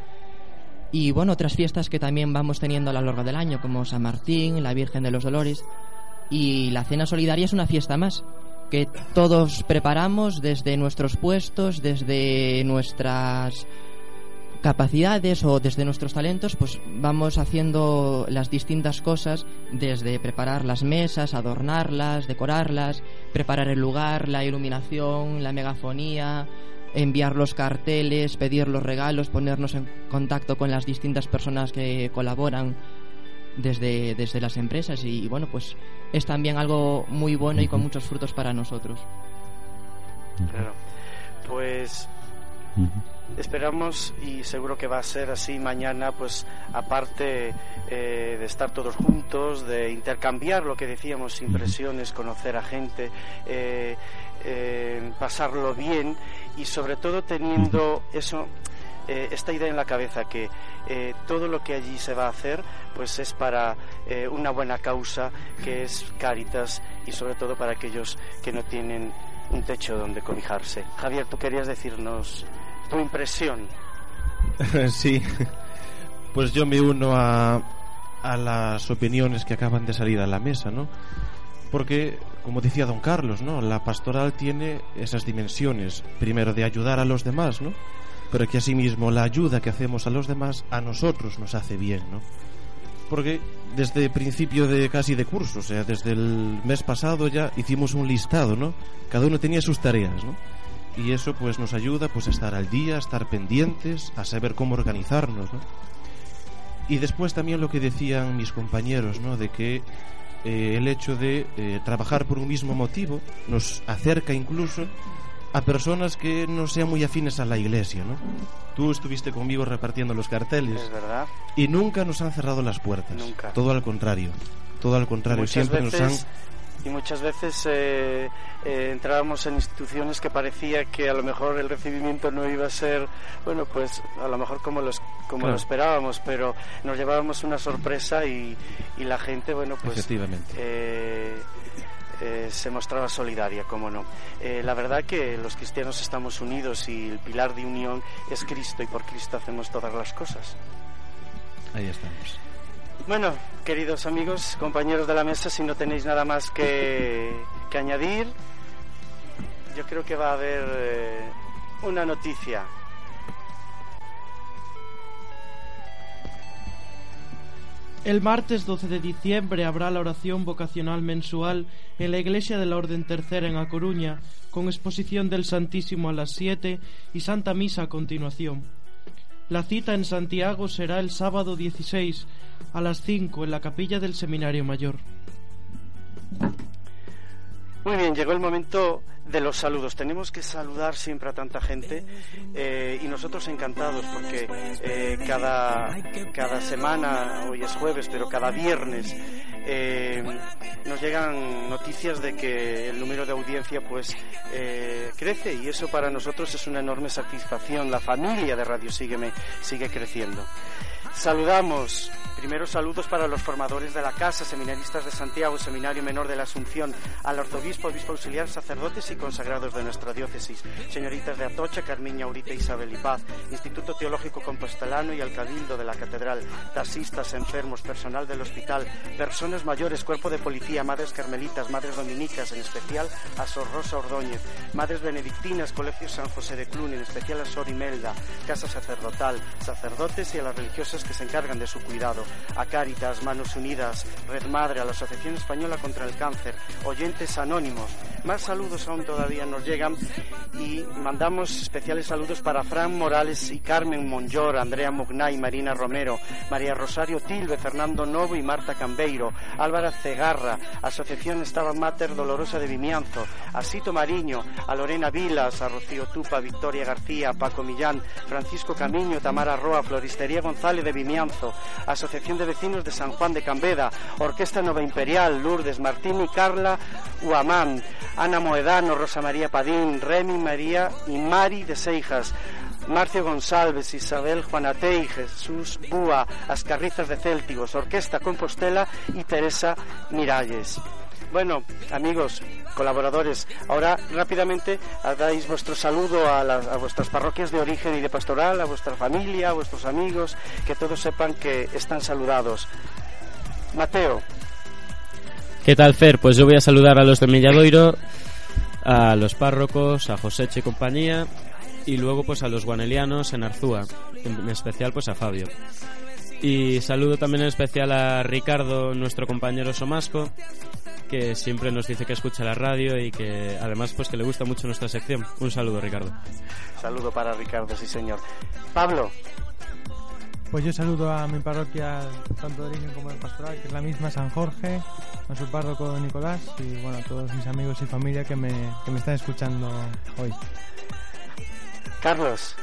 Speaker 7: Y bueno, otras fiestas que también vamos teniendo a lo largo del año, como San Martín, la Virgen de los Dolores. Y la Cena Solidaria es una fiesta más, que todos preparamos desde nuestros puestos, desde nuestras capacidades o desde nuestros talentos, pues vamos haciendo las distintas cosas, desde preparar las mesas, adornarlas, decorarlas, preparar el lugar, la iluminación, la megafonía, enviar los carteles, pedir los regalos, ponernos en contacto con las distintas personas que colaboran desde, desde las empresas y bueno, pues es también algo muy bueno y con muchos frutos para nosotros.
Speaker 4: Claro. Pues esperamos y seguro que va a ser así mañana, pues aparte eh, de estar todos juntos, de intercambiar lo que decíamos, impresiones, conocer a gente, eh, eh, pasarlo bien y sobre todo teniendo eso eh, esta idea en la cabeza que eh, todo lo que allí se va a hacer pues es para eh, una buena causa que es Cáritas y sobre todo para aquellos que no tienen un techo donde cobijarse. Javier, tú querías decirnos tu impresión.
Speaker 5: sí, pues yo me uno a, a las opiniones que acaban de salir a la mesa, ¿no? Porque, como decía don Carlos, ¿no? La pastoral tiene esas dimensiones, primero de ayudar a los demás, ¿no? Pero que asimismo la ayuda que hacemos a los demás a nosotros nos hace bien, ¿no? porque desde principio de casi de curso, o sea, desde el mes pasado ya hicimos un listado, ¿no? Cada uno tenía sus tareas, ¿no? Y eso pues nos ayuda pues a estar al día, a estar pendientes, a saber cómo organizarnos, ¿no? Y después también lo que decían mis compañeros, ¿no? De que eh, el hecho de eh, trabajar por un mismo motivo nos acerca incluso a personas que no sean muy afines a la iglesia, ¿no? Tú estuviste conmigo repartiendo los carteles.
Speaker 4: Es verdad.
Speaker 5: Y nunca nos han cerrado las puertas.
Speaker 4: Nunca.
Speaker 5: Todo al contrario. Todo al contrario.
Speaker 4: Muchas
Speaker 5: Siempre
Speaker 4: veces,
Speaker 5: nos han
Speaker 4: Y muchas veces eh, eh, entrábamos en instituciones que parecía que a lo mejor el recibimiento no iba a ser, bueno, pues a lo mejor como, los, como
Speaker 5: Claro.
Speaker 4: lo esperábamos, pero nos llevábamos una sorpresa y, y la gente, bueno, pues
Speaker 5: Efectivamente.
Speaker 4: eh, eh, se mostraba solidaria, cómo no. Eh, la verdad que los cristianos estamos unidos y el pilar de unión es Cristo y por Cristo hacemos todas las cosas.
Speaker 5: Ahí estamos.
Speaker 4: Bueno, queridos amigos, compañeros de la mesa, si no tenéis nada más que, que añadir, yo creo que va a haber eh, una noticia.
Speaker 12: El martes 12 de diciembre habrá la oración vocacional mensual en la Iglesia de la Orden Tercera en A Coruña, con exposición del Santísimo a las 7 y Santa Misa a continuación. La cita en Santiago será el sábado 16 a las 5 en la capilla del Seminario Mayor.
Speaker 4: Muy bien, llegó el momento de los saludos. Tenemos que saludar siempre a tanta gente eh, y nosotros encantados porque eh, cada, cada semana, hoy es jueves, pero cada viernes eh, nos llegan noticias de que el número de audiencia pues crece y eso para nosotros es una enorme satisfacción. La familia de Radio Sígueme sigue creciendo. Saludamos, primeros saludos para los formadores de la Casa, seminaristas de Santiago, Seminario Menor de la Asunción, al arzobispo, obispo auxiliar, sacerdotes y consagrados de nuestra diócesis, señoritas de Atocha, Carmiña, Aurita, Isabel y Paz, Instituto Teológico Compostelano y al Cabildo de la Catedral, taxistas, enfermos, personal del hospital, personas mayores, cuerpo de policía, madres carmelitas, madres dominicas, en especial a Sor Rosa Ordóñez, madres benedictinas, Colegio San José de Clun, en especial a Sor Imelda, Casa Sacerdotal, sacerdotes y a las religiosas que se encargan de su cuidado, a Cáritas, Manos Unidas, Red Madre, a la Asociación Española contra el Cáncer, oyentes anónimos. Más saludos aún todavía nos llegan. Y mandamos especiales saludos para Fran Morales y Carmen Monllor, Andrea Mugnay, Marina Romero, María Rosario Tilbe, Fernando Novo y Marta Cambeiro, Álvara Cegarra, Asociación Estaba Mater Dolorosa de Vimianzo, a Sito Mariño, a Lorena Vilas, a Rocío Tupa, Victoria García, Paco Millán, Francisco Camiño, Tamara Roa, Floristería González de Vimianzo, Asociación de Vecinos de San Juan de Cambeda, Orquesta Nova Imperial, Lourdes Martín y Carla Uamán, Ana Moedano, Rosa María Padín, Remy María y Mari de Seijas, Marcio González, Isabel Juanatei, Jesús Búa, Ascarrizas de Céltigos, Orquesta Compostela y Teresa Miralles. Bueno, amigos, colaboradores, ahora rápidamente dais vuestro saludo a, a vuestras parroquias de origen y de pastoral, a vuestra familia, a vuestros amigos, que todos sepan que están saludados. Mateo,
Speaker 10: ¿Qué tal, Fer? Pues yo voy a saludar a los de Milladoiro, a los párrocos, a Joseche y compañía, y luego pues a los guanelianos en Arzúa, en especial pues a Fabio. Y saludo también en especial a Ricardo, nuestro compañero Somasco, que siempre nos dice que escucha la radio y que además pues que le gusta mucho nuestra sección. Un saludo, Ricardo.
Speaker 4: saludo para Ricardo, sí señor. Pablo,
Speaker 9: Pues yo saludo a mi parroquia, tanto de origen como de pastoral, que es la misma, San Jorge, a su párroco Nicolás y bueno, a todos mis amigos y familia que me, que me están escuchando hoy.
Speaker 4: Carlos,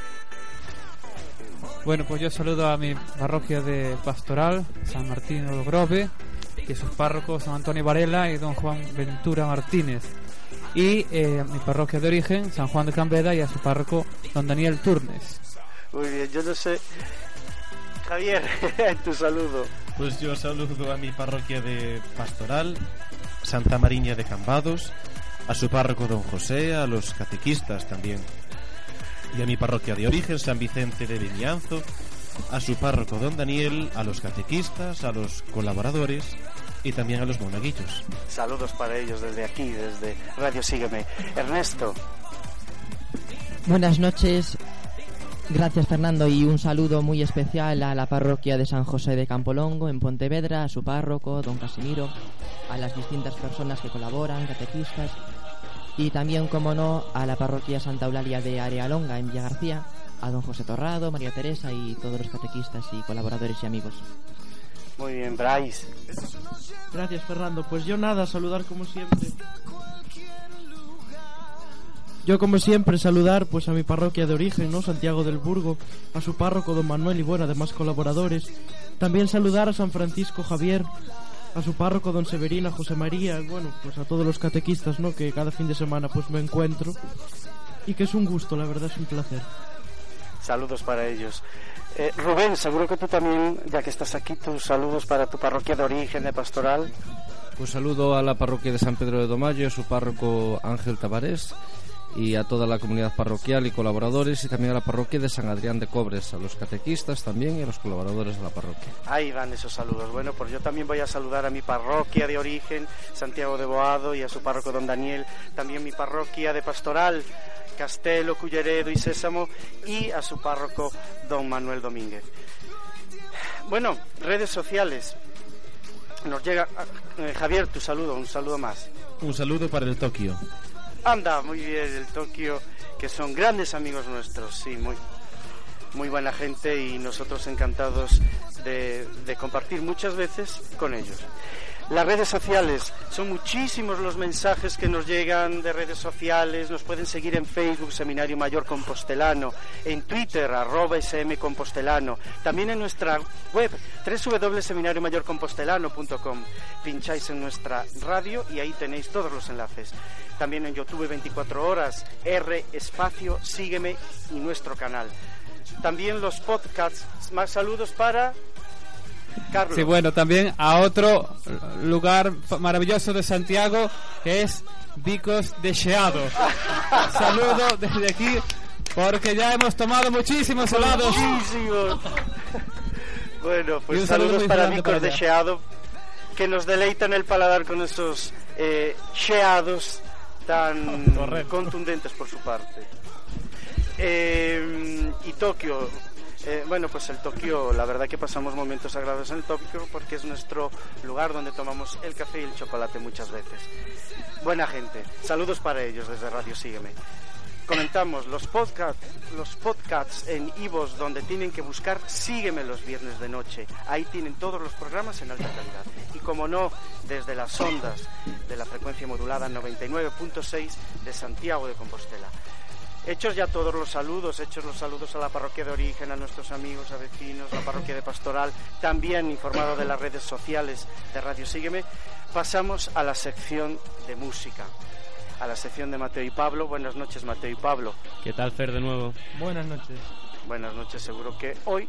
Speaker 8: Bueno, pues yo saludo a mi parroquia de Pastoral, San Martín del Grove, y a sus párrocos San Antonio Varela y don Juan Ventura Martínez. Y eh, a mi parroquia de origen, San Juan de Cambeda, y a su párroco don Daniel Turnes.
Speaker 4: muy bien, yo no sé. Javier, tu saludo.
Speaker 5: Pues yo saludo a mi parroquia de Pastoral, Santa Mariña de Cambados, a su párroco don José, a los catequistas también, y a mi parroquia de origen, San Vicente de Vimianzo, a su párroco don Daniel, a los catequistas, a los colaboradores y también a los monaguillos.
Speaker 4: Saludos para ellos desde aquí, desde Radio Sígueme. Ernesto,
Speaker 7: Buenas noches Gracias Fernando y un saludo muy especial a la parroquia de San José de Campolongo en Pontevedra, a su párroco, don Casimiro, a las distintas personas que colaboran, catequistas y también, como no, a la parroquia Santa Eulalia de Arealonga en Villa García, a don José Torrado, María Teresa y todos los catequistas y colaboradores y amigos.
Speaker 4: Muy bien, Bryce.
Speaker 12: Gracias Fernando. Pues yo nada, saludar como siempre. Yo como siempre saludar pues a mi parroquia de origen, ¿no? Santiago del Burgo, a su párroco don Manuel y bueno, además colaboradores. También saludar a San Francisco Javier, a su párroco don Severino, a José María, bueno, pues a todos los catequistas, ¿no? Que cada fin de semana pues me encuentro. Y que es un gusto, la verdad es un placer.
Speaker 4: Saludos para ellos. Eh, Rubén, seguro que tú también, ya que estás aquí, tus saludos para tu parroquia de origen de pastoral.
Speaker 6: Pues saludo a la parroquia de San Pedro de Domayo, a su párroco Ángel Tavares y a toda la comunidad parroquial y colaboradores y también a la parroquia de San Adrián de Cobres, a los catequistas también y a los colaboradores de la parroquia.
Speaker 4: Ahí van esos saludos. Bueno, pues yo también voy a saludar a mi parroquia de origen, Santiago de Boado, y a su párroco don Daniel, también mi parroquia de pastoral, Castelo, Culleredo y Sésamo, y a su párroco don Manuel Domínguez. Bueno, redes sociales. Nos llega eh, Javier, tu saludo, un saludo más.
Speaker 5: Un saludo para el Tokio.
Speaker 4: Anda, muy bien, el Tokio, que son grandes amigos nuestros, sí, muy, muy buena gente y nosotros encantados de, de compartir muchas veces con ellos. Las redes sociales, son muchísimos los mensajes que nos llegan de redes sociales, nos pueden seguir en Facebook, Seminario Mayor Compostelano, en Twitter, arroba SM Compostelano, también en nuestra web, www.seminariomayorcompostelano.com. Pincháis en nuestra radio y ahí tenéis todos los enlaces. También en YouTube 24 horas, R espacio, sígueme y nuestro canal. También los podcasts, más saludos para Carlos.
Speaker 8: Sí, bueno, también a otro lugar maravilloso de Santiago que es Vicos de Xeado. Saludo desde aquí porque ya hemos tomado muchísimos helados.
Speaker 4: Muchísimos. Bueno, pues
Speaker 8: saludo
Speaker 4: saludos
Speaker 8: muy
Speaker 4: para Vicos de. Xeado que nos deleitan el paladar con esos eh, xeados tan contundentes por su parte. Eh, y Tokio, eh, bueno, pues el Tokio, la verdad que pasamos momentos agradables en el Tokio porque es nuestro lugar donde tomamos el café y el chocolate muchas veces. Buena gente, saludos para ellos desde Radio Sígueme. Comentamos los podcasts, los podcasts en Ivos donde tienen que buscar Sígueme los viernes de noche. Ahí tienen todos los programas en alta calidad. Y como no, desde las ondas de la frecuencia modulada 99.6 de Santiago de Compostela. Hechos ya todos los saludos, hechos los saludos a la parroquia de origen, a nuestros amigos, a vecinos, a la parroquia de pastoral, también informado de las redes sociales de Radio Sígueme, pasamos a la sección de música, a la sección de Mateo y Pablo. Buenas noches, Mateo y Pablo.
Speaker 10: ¿Qué tal, Fer, de nuevo?
Speaker 9: Buenas noches.
Speaker 4: Buenas noches, seguro que hoy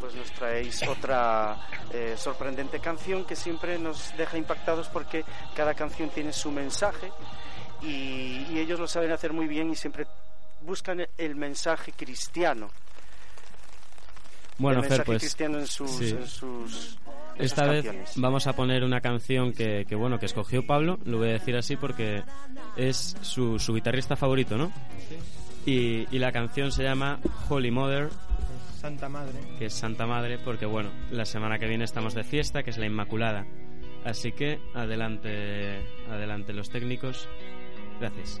Speaker 4: pues nos traéis otra eh, sorprendente canción que siempre nos deja impactados porque cada canción tiene su mensaje y, y ellos lo saben hacer muy bien y siempre buscan el mensaje cristiano.
Speaker 10: Bueno,
Speaker 4: el
Speaker 10: Fer, pues
Speaker 4: cristiano en sus,
Speaker 10: sí.
Speaker 4: en sus, en
Speaker 10: Esta vez
Speaker 4: canciones.
Speaker 10: vamos a poner una canción que, que, bueno que escogió Pablo, lo voy a decir así porque es su, su guitarrista favorito, ¿no? Y, y la canción se llama Holy Mother,
Speaker 9: Santa Madre.
Speaker 10: que es Santa Madre, porque bueno, la semana que viene estamos de fiesta, que es la Inmaculada. Así que adelante, adelante los técnicos. Gracias.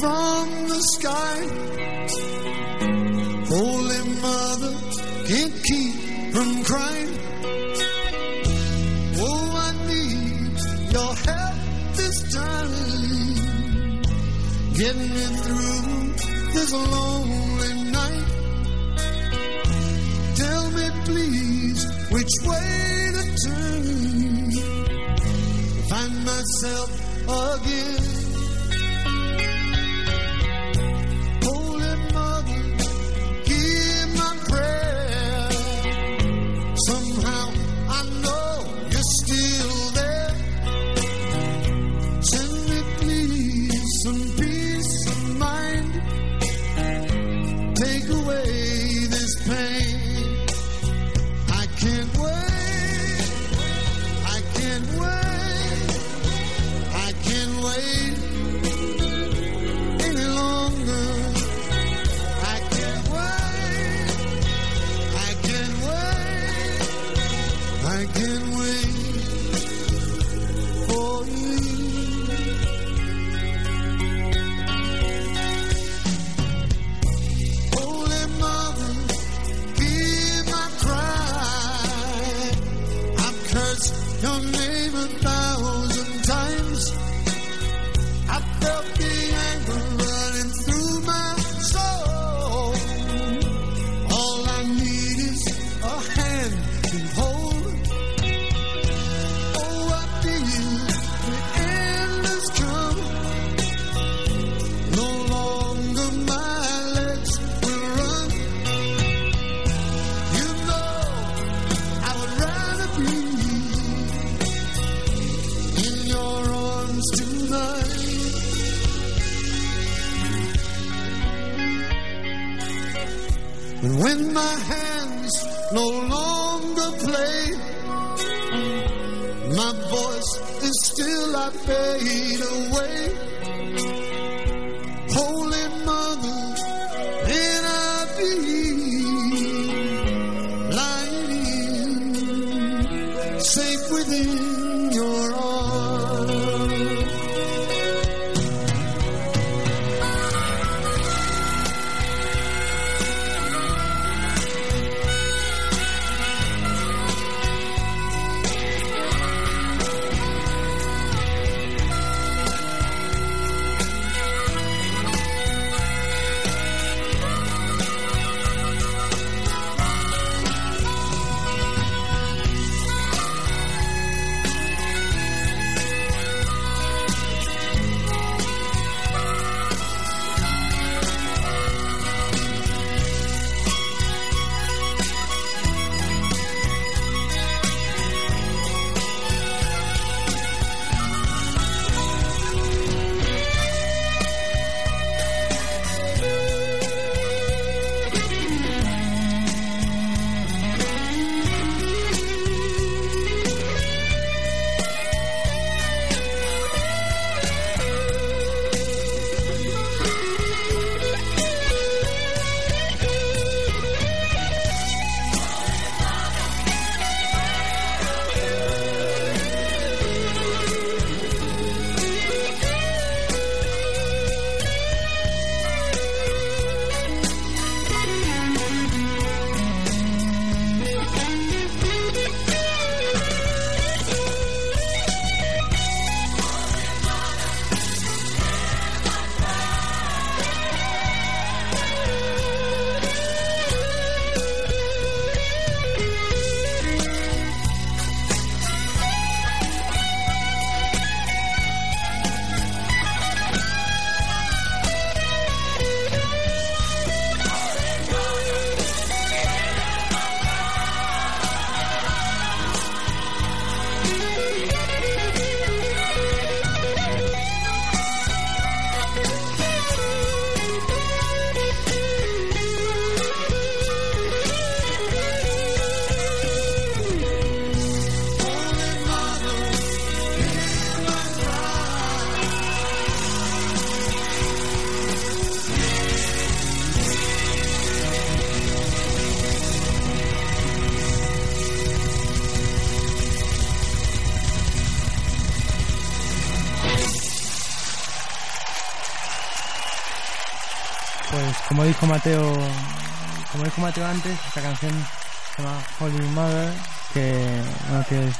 Speaker 13: from the sky. Holy Mother, can't keep from crying. Oh, I need your help this time. Get me through this lonely night. Tell me, please, which way to turn. Find myself again.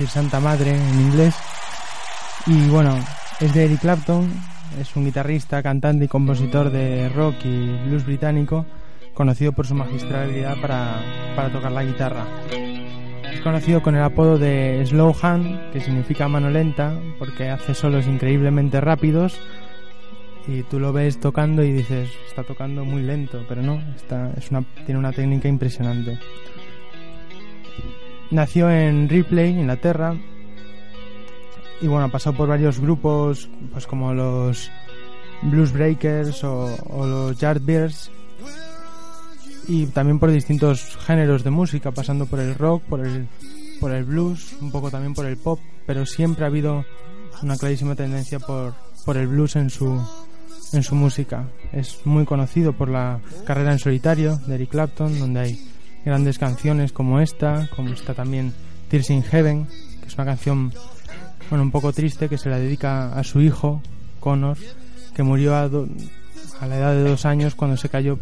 Speaker 9: Santa Madre en inglés. Y bueno, es de Eric Clapton, es un guitarrista, cantante y compositor de rock y blues británico, conocido por su magistralidad para, para tocar la guitarra. Es conocido con el apodo de Slow Hand, que significa mano lenta, porque hace solos increíblemente rápidos y tú lo ves tocando y dices, está tocando muy lento, pero no, está, es una, tiene una técnica impresionante. Nació en Ripley, Inglaterra, y bueno, ha pasado por varios grupos, pues como los Blues Breakers o, o los Yardbirds, y también por distintos géneros de música, pasando por el rock, por el, por el blues, un poco también por el pop, pero siempre ha habido una clarísima tendencia por, por el blues en su, en su música. Es muy conocido por la carrera en solitario de Eric Clapton, donde hay grandes canciones como esta, como está también Tears in Heaven, que es una canción bueno, un poco triste que se la dedica a su hijo, Connor, que murió a, do- a la edad de dos años cuando se cayó,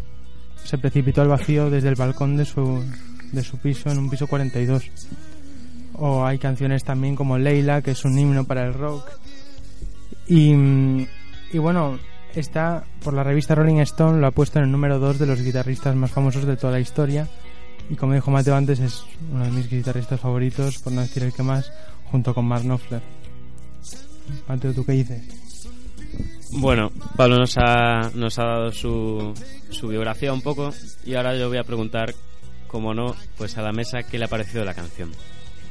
Speaker 9: se precipitó al vacío desde el balcón de su, de su piso en un piso 42. O hay canciones también como Leila, que es un himno para el rock. Y, y bueno, está por la revista Rolling Stone, lo ha puesto en el número 2 de los guitarristas más famosos de toda la historia. Y como dijo Mateo antes, es uno de mis guitarristas favoritos, por no decir el que más, junto con Mark Knopfler. Mateo, ¿tú qué dices?
Speaker 10: Bueno, Pablo nos ha, nos ha dado su, su biografía un poco y ahora yo voy a preguntar, como no, pues a la mesa qué le ha parecido la canción.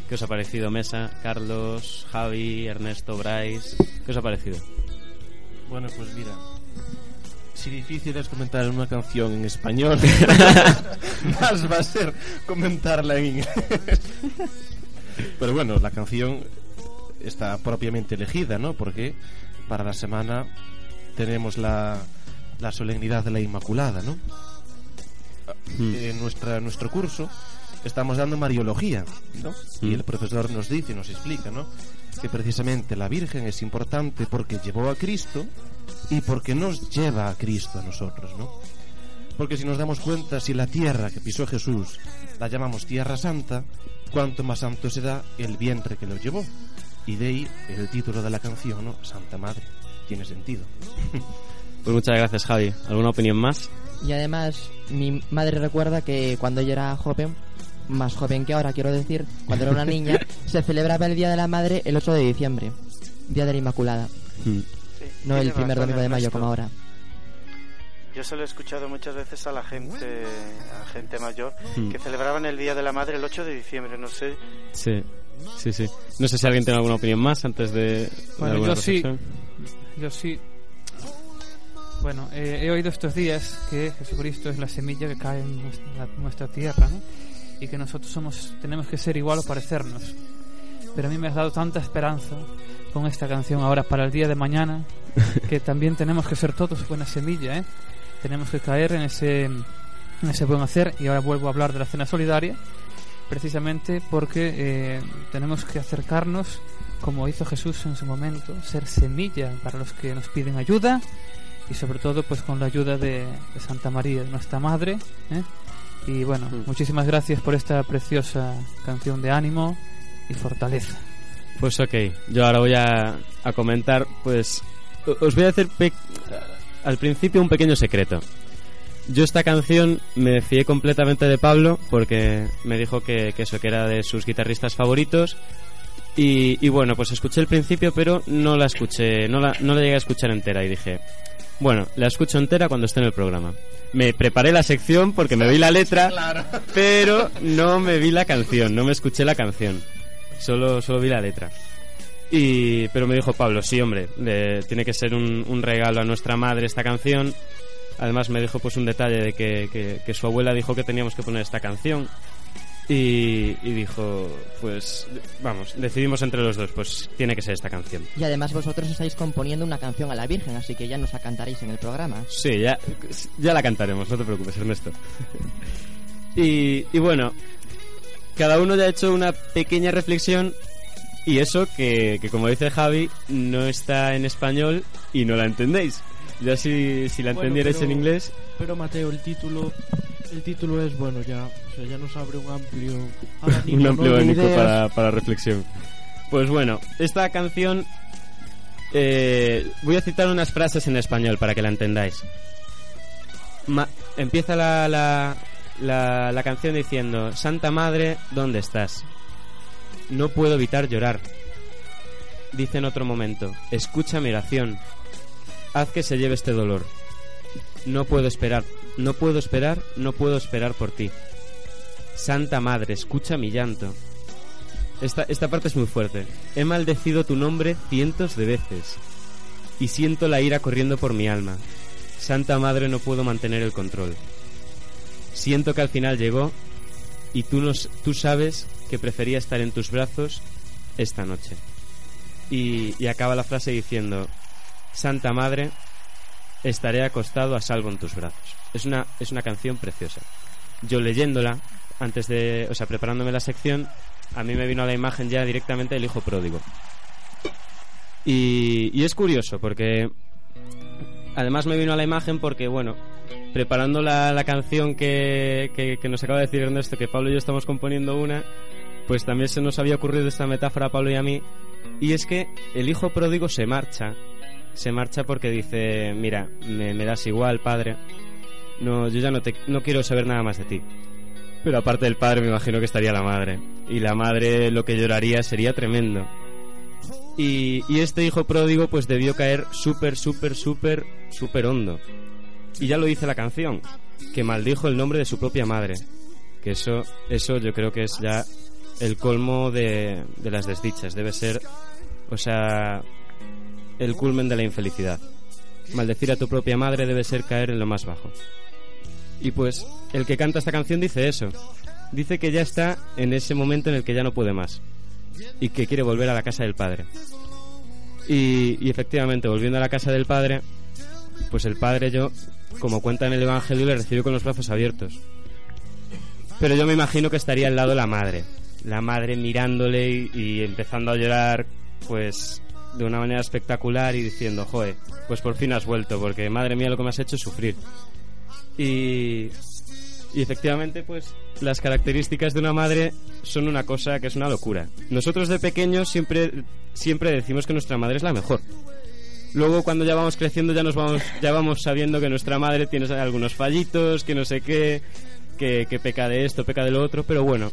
Speaker 10: ¿Qué os ha parecido Mesa, Carlos, Javi, Ernesto, Bryce? ¿Qué os ha parecido?
Speaker 5: Bueno, pues mira, si difícil es comentar una canción en español, más va a ser comentarla en inglés. Pero bueno, la canción está propiamente elegida, ¿no? Porque para la semana tenemos la, la solemnidad de la Inmaculada, ¿no? En nuestra, nuestro curso estamos dando Mariología, ¿no? Y el profesor nos dice, nos explica, ¿no? Que precisamente la Virgen es importante porque llevó a Cristo y porque nos lleva a Cristo a nosotros, ¿no? Porque si nos damos cuenta, si la tierra que pisó Jesús la llamamos Tierra Santa, cuánto más santo será el vientre que lo llevó. Y de ahí el título de la canción, ¿no? Santa Madre. Tiene sentido.
Speaker 10: Pues muchas gracias, Javi. ¿Alguna opinión más?
Speaker 7: Y además, mi madre recuerda que cuando ella era joven, más joven que ahora, quiero decir, cuando era una niña, se celebraba el Día de la Madre el 8 de diciembre, Día de la Inmaculada. No el primer domingo de mayo como ahora.
Speaker 4: Yo se lo he escuchado muchas veces a la gente, a gente mayor,
Speaker 10: Hmm.
Speaker 4: que celebraban el Día de la Madre el 8 de diciembre, no sé.
Speaker 10: Sí, sí, sí. No sé si alguien tiene alguna opinión más antes de...
Speaker 8: Bueno, yo sí.
Speaker 10: reflexión.
Speaker 8: Yo sí. Bueno, eh, he oído estos días que Jesucristo es la semilla que cae en nuestra, nuestra tierra, ¿no? Y que nosotros somos, tenemos que ser igual o parecernos. Pero a mí me has dado tanta esperanza con esta canción ahora para el día de mañana, que también tenemos que ser todos buena semilla, ¿eh? Tenemos que caer en ese, en ese buen hacer. Y ahora vuelvo a hablar de la cena solidaria, precisamente porque eh, tenemos que acercarnos como hizo Jesús en su momento, ser semilla para los que nos piden ayuda y sobre todo pues con la ayuda de, de Santa María, nuestra Madre. ¿eh? Y bueno, muchísimas gracias por esta preciosa canción de ánimo y fortaleza.
Speaker 10: Pues ok, yo ahora voy a, a comentar, pues os voy a hacer al principio un pequeño secreto. Yo esta canción me fié completamente de Pablo porque me dijo que, que eso que era de sus guitarristas favoritos y, y bueno, pues escuché el principio pero no la escuché, no la, no la llegué a escuchar entera y dije, bueno, la escucho entera cuando esté en el programa. Me preparé la sección porque me vi la letra, pero no me vi la canción, no me escuché la canción. Solo, solo vi la letra. Y, pero me dijo Pablo, sí, hombre, tiene que ser un, un regalo a nuestra madre esta canción. Además me dijo pues un detalle de que, que- que su abuela dijo que teníamos que poner esta canción. Y, y dijo, pues vamos, decidimos entre los dos, pues tiene que ser esta canción.
Speaker 7: Y además vosotros estáis componiendo una canción a la Virgen, así que ya nos la cantaréis en el programa.
Speaker 10: Sí, ya, ya la cantaremos, no te preocupes, Ernesto. y, y bueno, cada uno ya ha hecho una pequeña reflexión y eso que, que como dice Javi, no está en español y no la entendéis. Ya si, si la
Speaker 12: Bueno,
Speaker 10: entendierais
Speaker 12: pero-
Speaker 10: en inglés,
Speaker 12: Pero Mateo, el título el título es bueno ya, o sea, ya nos abre un amplio
Speaker 10: un amplio abanico para, para reflexión. Pues bueno, esta canción eh, voy a citar unas frases en español para que la entendáis. Ma- empieza la, la, la, canción diciendo, Santa Madre, ¿dónde estás? No puedo evitar llorar. Dice en otro momento, escucha mi oración. Haz que se lleve este dolor. No puedo esperar, no puedo esperar, no puedo esperar por ti. Santa Madre, escucha mi llanto. Esta, esta parte es muy fuerte. He maldecido tu nombre cientos de veces y siento la ira corriendo por mi alma. Santa Madre, no puedo mantener el control. Siento que al final llegó y tú, nos, tú sabes que prefería estar en tus brazos esta noche. Y, y acaba la frase diciendo, Santa Madre, estaré acostado a salvo en tus brazos. Es una, es una canción preciosa. Yo leyéndola, antes de, o sea, preparándome la sección, a mí me vino a la imagen ya directamente del hijo pródigo. Y, y es curioso porque además me vino a la imagen porque, bueno, preparando la, la canción que, que, nos acaba de decir Ernesto, que Pablo y yo estamos componiendo una, pues también se nos había ocurrido esta metáfora a Pablo y a mí, y es que el hijo pródigo se marcha, se marcha porque dice, mira, me, me das igual, padre, no, yo ya no, te, no quiero saber nada más de ti. Pero aparte del padre me imagino que estaría la madre, y la madre lo que lloraría sería tremendo. Y, y este hijo pródigo pues debió caer súper, súper, súper, súper hondo. Y ya lo dice la canción, que maldijo el nombre de su propia madre. Que eso, eso yo creo que es ya el colmo de, de las desdichas. Debe ser, o sea, el culmen de la infelicidad. Maldecir a tu propia madre debe ser caer en lo más bajo. Y pues, el que canta esta canción dice eso. Dice que ya está en ese momento en el que ya no puede más. Y que quiere volver a la casa del padre. Y, y efectivamente, volviendo a la casa del padre, pues el padre yo, como cuenta en el Evangelio, le recibió con los brazos abiertos. Pero yo me imagino que estaría al lado la madre. La madre mirándole y, empezando a llorar, pues de una manera espectacular y diciendo, joe, pues por fin has vuelto, porque madre mía lo que me has hecho es sufrir. Y, y efectivamente, pues las características de una madre son una cosa que es una locura. Nosotros de pequeños siempre, siempre decimos que nuestra madre es la mejor. Luego cuando ya vamos creciendo ya nos vamos, ya vamos sabiendo que nuestra madre tiene algunos fallitos, que no sé qué, que, peca de esto, peca de lo otro, pero bueno,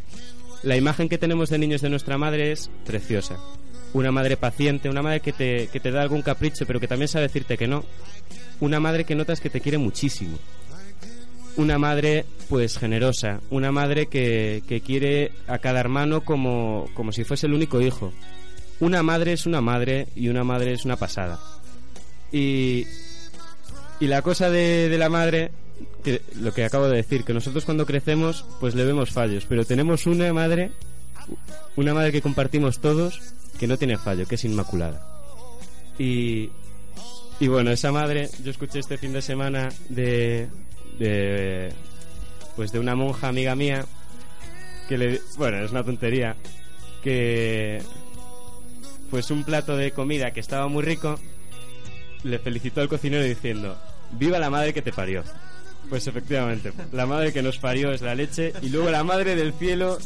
Speaker 10: la imagen que tenemos de niños de nuestra madre es preciosa. Una madre paciente, una madre que te, que te da algún capricho, pero que también sabe decirte que no. Una madre que notas que te quiere muchísimo. Una madre, pues, generosa. Una madre que, que quiere a cada hermano como, como si fuese el único hijo. Una madre es una madre y una madre es una pasada. Y, y la cosa de, de la madre, que, lo que acabo de decir, que nosotros cuando crecemos, pues le vemos fallos, pero tenemos una madre, una madre que compartimos todos, que no tiene fallo, que es inmaculada. Y, y bueno, esa madre, yo escuché este fin de semana de, de pues de una monja amiga mía que le, bueno, es una tontería, que pues un plato de comida que estaba muy rico le felicitó al cocinero diciendo, viva la madre que te parió. Pues efectivamente, la madre que nos parió es la leche y luego la madre del cielo,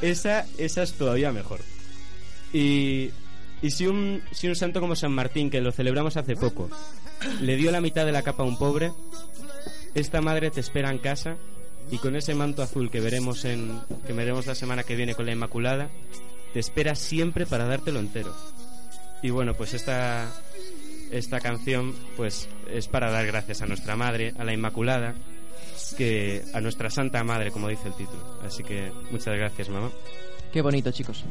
Speaker 10: esa, esa es todavía mejor. Y, y si, un, si un santo como San Martín, que lo celebramos hace poco, le dio la mitad de la capa a un pobre, esta madre te espera en casa y con ese manto azul que veremos, en, que veremos la semana que viene con la Inmaculada, te espera siempre para dártelo entero. Y bueno, pues esta, esta canción pues es para dar gracias a nuestra madre, a la Inmaculada, que a nuestra Santa Madre, como dice el título. Así que muchas gracias, mamá.
Speaker 7: Qué bonito, chicos.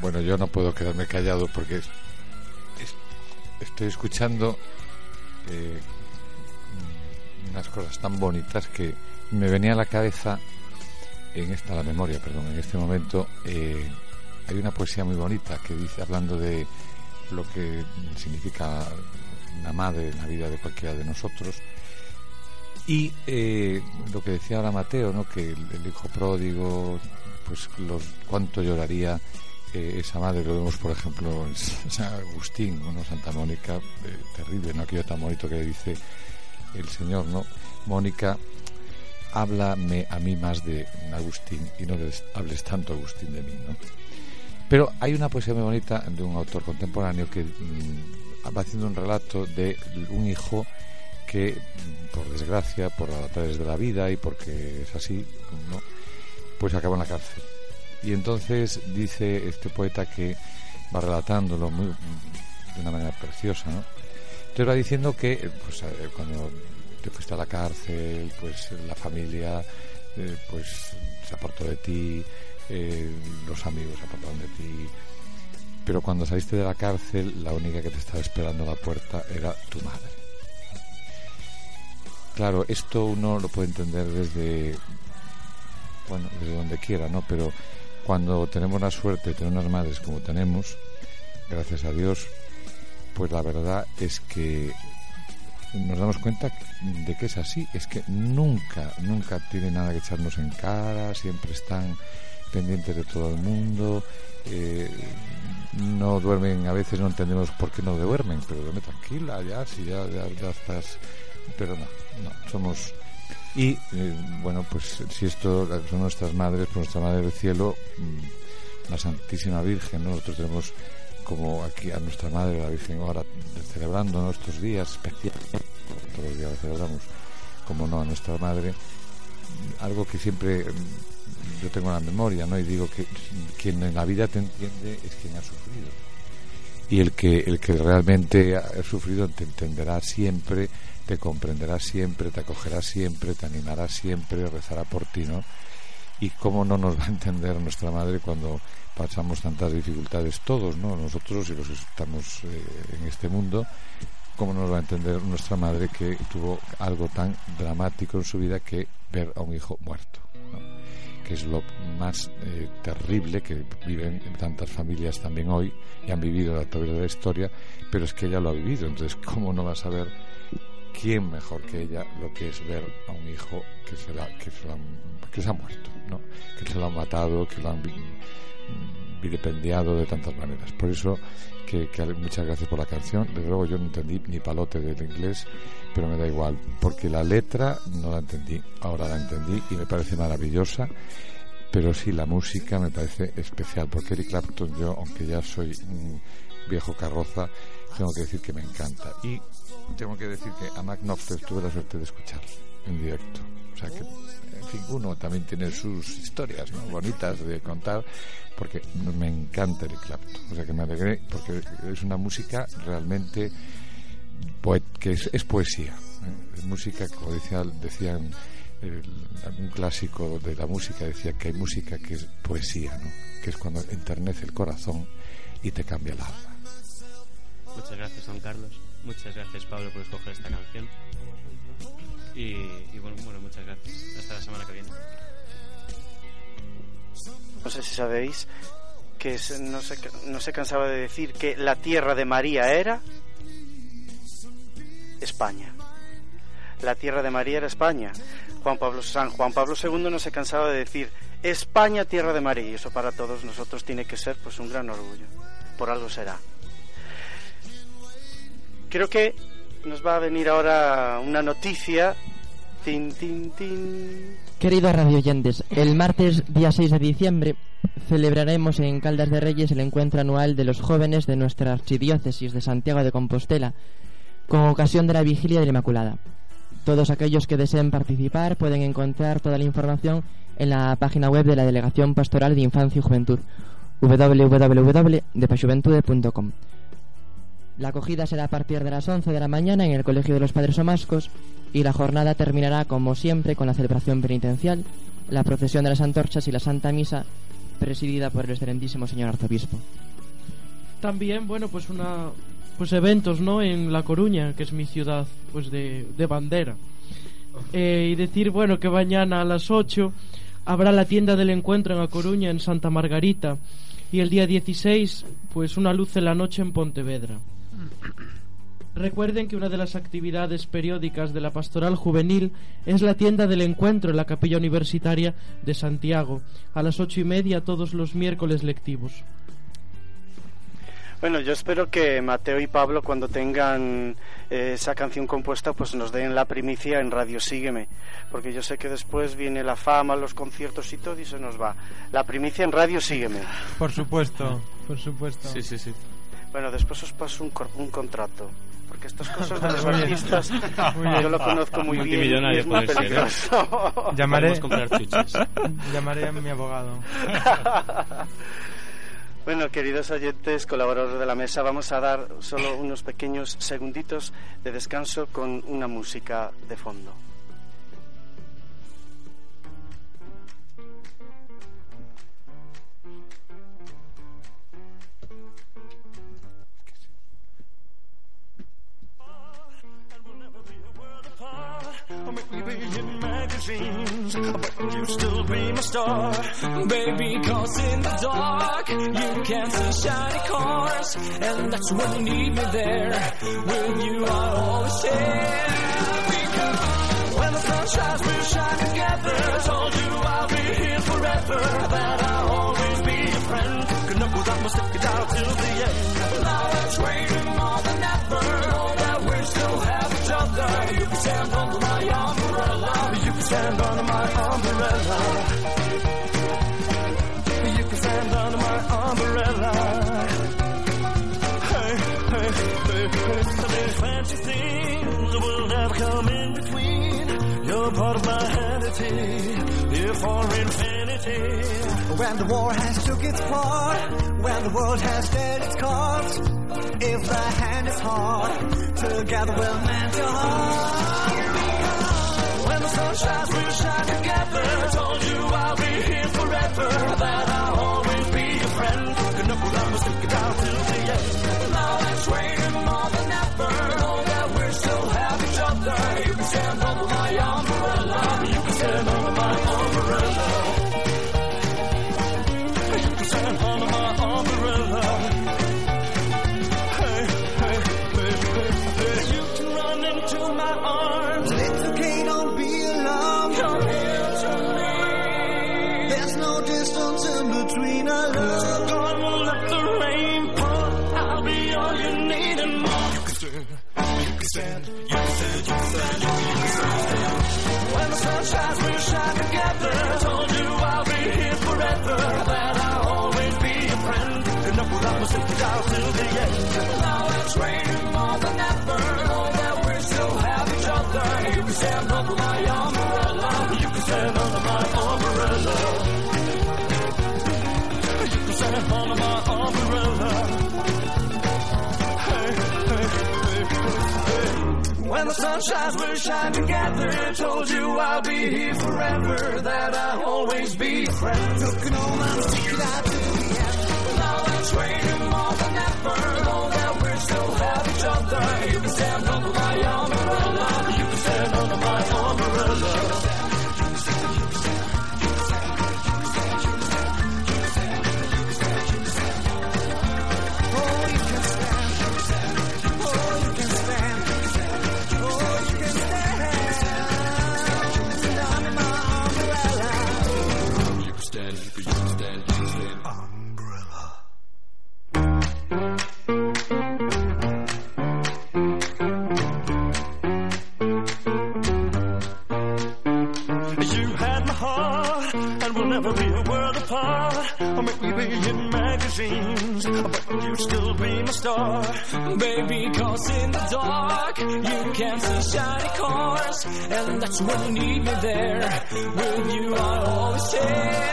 Speaker 11: Bueno, yo no puedo quedarme callado porque es- es- estoy escuchando eh, unas cosas tan bonitas que me venía a la cabeza en esta la memoria, perdón, en este momento eh, hay una poesía muy bonita que dice hablando de lo que significa una madre en la vida de cualquiera de nosotros y eh, lo que decía ahora Mateo, ¿no? que el, hijo pródigo, pues los, cuánto lloraría eh, esa madre, lo vemos por ejemplo en San Agustín, ¿no? Santa Mónica, eh, terrible, ¿no? aquello tan bonito que le dice el Señor, ¿no? Mónica, háblame a mí más de Agustín y no les hables tanto Agustín de mí, ¿no? Pero hay una poesía muy bonita de un autor contemporáneo que mm, va haciendo un relato de un hijo que, mm, por desgracia, por través de la vida y porque es así, pues acaba en la cárcel. Y entonces dice este poeta que va relatándolo muy, de una manera preciosa, ¿no? Entonces va diciendo que eh, pues, eh, cuando te fuiste a la cárcel, pues la familia eh, pues se apartó de ti, eh, los amigos se apartaron de ti, pero cuando saliste de la cárcel la única que te estaba esperando a la puerta era tu madre. Claro, esto uno lo puede entender desde bueno, desde donde quiera, ¿no? Pero cuando tenemos la suerte de tener unas madres como tenemos, gracias a Dios, pues la verdad es que nos damos cuenta de que es así. Es que nunca, nunca tiene nada que echarnos en cara, siempre están pendientes de todo el mundo. eh, no duermen, a veces no entendemos por qué no duermen, pero duerme tranquila, ya, si ya, ya, ya estás. Pero no, no, somos. Y eh, bueno, pues si esto son nuestras madres, pues nuestra madre del cielo, mm, la Santísima Virgen, ¿no? nosotros tenemos como aquí a nuestra madre, la Virgen, ahora celebrando ¿no? estos días especiales, todos los días la celebramos, como no, a nuestra madre, algo que siempre mm, yo tengo en la memoria, ¿no? Y digo que quien en la vida te entiende es quien ha sufrido. Y el que, el que realmente ha sufrido te entenderá siempre, te comprenderá siempre, te acogerá siempre, te animará siempre, rezará por ti, ¿no? Y cómo no nos va a entender nuestra madre cuando pasamos tantas dificultades todos, ¿no? Nosotros y los que estamos eh, en este mundo, ¿cómo nos va a entender nuestra madre que tuvo algo tan dramático en su vida que ver a un hijo muerto? Que es lo más eh, terrible que viven en tantas familias también hoy y han vivido a través de la historia, pero es que ella lo ha vivido, entonces ¿cómo no va a saber quién mejor que ella lo que es ver a un hijo que se, la, que se, la, que se ha muerto, ¿no? que se lo han matado, que lo han vi- vilipendiado de tantas maneras. Por eso, que, que muchas gracias por la canción. Desde luego yo no entendí ni palote del inglés, pero me da igual, porque la letra no la entendí. Ahora la entendí y me parece maravillosa, pero sí la música me parece especial, porque Eric Clapton yo, aunque ya soy un viejo carroza, tengo que decir que me encanta. Y tengo que decir que a Mac Knopfler tuve la suerte de escuchar en directo. O sea que, uno también tiene sus historias ¿no? bonitas de contar, porque me encanta Eric Clapton. O sea que me alegré, porque es una música realmente que es, es poesía. ¿eh? Es música, como decía, decían el- un clásico de la música, decía que hay música que es poesía, ¿no? que es cuando enternece el corazón y te cambia el alma.
Speaker 10: Muchas gracias, don Carlos. Muchas gracias, Pablo, por escoger esta canción. Y, bueno, bueno, muchas gracias. Hasta la semana que viene.
Speaker 4: No sé si sabéis que no, se, no se cansaba de decir que la tierra de María era España. La tierra de María era España. Juan Pablo, San Juan Pablo II no se cansaba de decir España, tierra de María. Y eso para todos nosotros tiene que ser pues un gran orgullo. Por algo será. Creo que nos va a venir ahora una noticia. Tin, tin, tin.
Speaker 7: Queridos radioyentes, el martes día 6 de diciembre celebraremos en Caldas de Reyes el encuentro anual de los jóvenes de nuestra archidiócesis de Santiago de Compostela con ocasión de la vigilia de la Inmaculada. Todos aquellos que deseen participar pueden encontrar toda la información en la página web de la Delegación Pastoral de Infancia y Juventud www.depasjuventude.com La acogida será a partir de las 11 de la mañana en el Colegio de los Padres Omascos y la jornada terminará como siempre con la celebración penitencial, la procesión de las antorchas y la Santa Misa presidida por el excelentísimo señor arzobispo.
Speaker 12: También, bueno, pues una pues eventos, ¿no? En La Coruña, que es mi ciudad, pues de, de bandera. Eh, y decir, bueno, que mañana a las 8 habrá la tienda del encuentro en La Coruña, en Santa Margarita. Y el día 16, pues una luz en la noche en Pontevedra. Recuerden que una de las actividades periódicas de la pastoral juvenil es la tienda del encuentro en la capilla universitaria de Santiago, a las ocho y media todos los miércoles lectivos.
Speaker 4: Bueno, yo espero que Mateo y Pablo cuando tengan eh, esa canción compuesta pues nos den la primicia en Radio Sígueme, porque yo sé que después viene la fama, los conciertos y todo y se nos va. La primicia en Radio Sígueme.
Speaker 9: Por supuesto, por supuesto.
Speaker 10: Sí, sí, sí.
Speaker 4: Bueno, después os paso un, cor- un contrato, porque estas cosas de los artistas yo lo conozco muy bien y es muy
Speaker 10: puede ser, ¿eh?
Speaker 4: peligroso.
Speaker 9: Llamaré, llamaré a mi abogado.
Speaker 4: Bueno, queridos oyentes, colaboradores de la mesa, vamos a dar solo unos pequeños segunditos de descanso con una música de fondo.
Speaker 13: Maybe in magazines but you still be my star. Baby, cause in the dark, you can see shiny cars, and that's when you need me there. With you, I always share. Because when the sun shines, we'll shine together. Told you I'll be here forever, that I'll always be your friend. Good enough without my stick it till the end. Now stand under my umbrella. You can stand under my umbrella. Hey, hey, hey, hey. These fancy things will never come in between. You're part of my identity. Here for infinity.
Speaker 14: When the war has took its part, when the world has dealt its cards, if the hand is hard, together we'll mend your heart.
Speaker 13: The sun shines, we'll shine together. I Told you I'll be here forever. That I'll always be your friend. Enough without me, stick it out till the end. Now that's waiting sun shines, we'll shine together. Told you I'll be here forever. That I'll always be your friend.
Speaker 14: Looking on, I'm sticking out to the end.
Speaker 13: Now it's raining more than ever. Know that we still have each other. You can stand under my umbrella. You can stand under my umbrella. Star. Baby, cause in the dark, you can see shiny cars. And that's when you need me there. With you, I always share.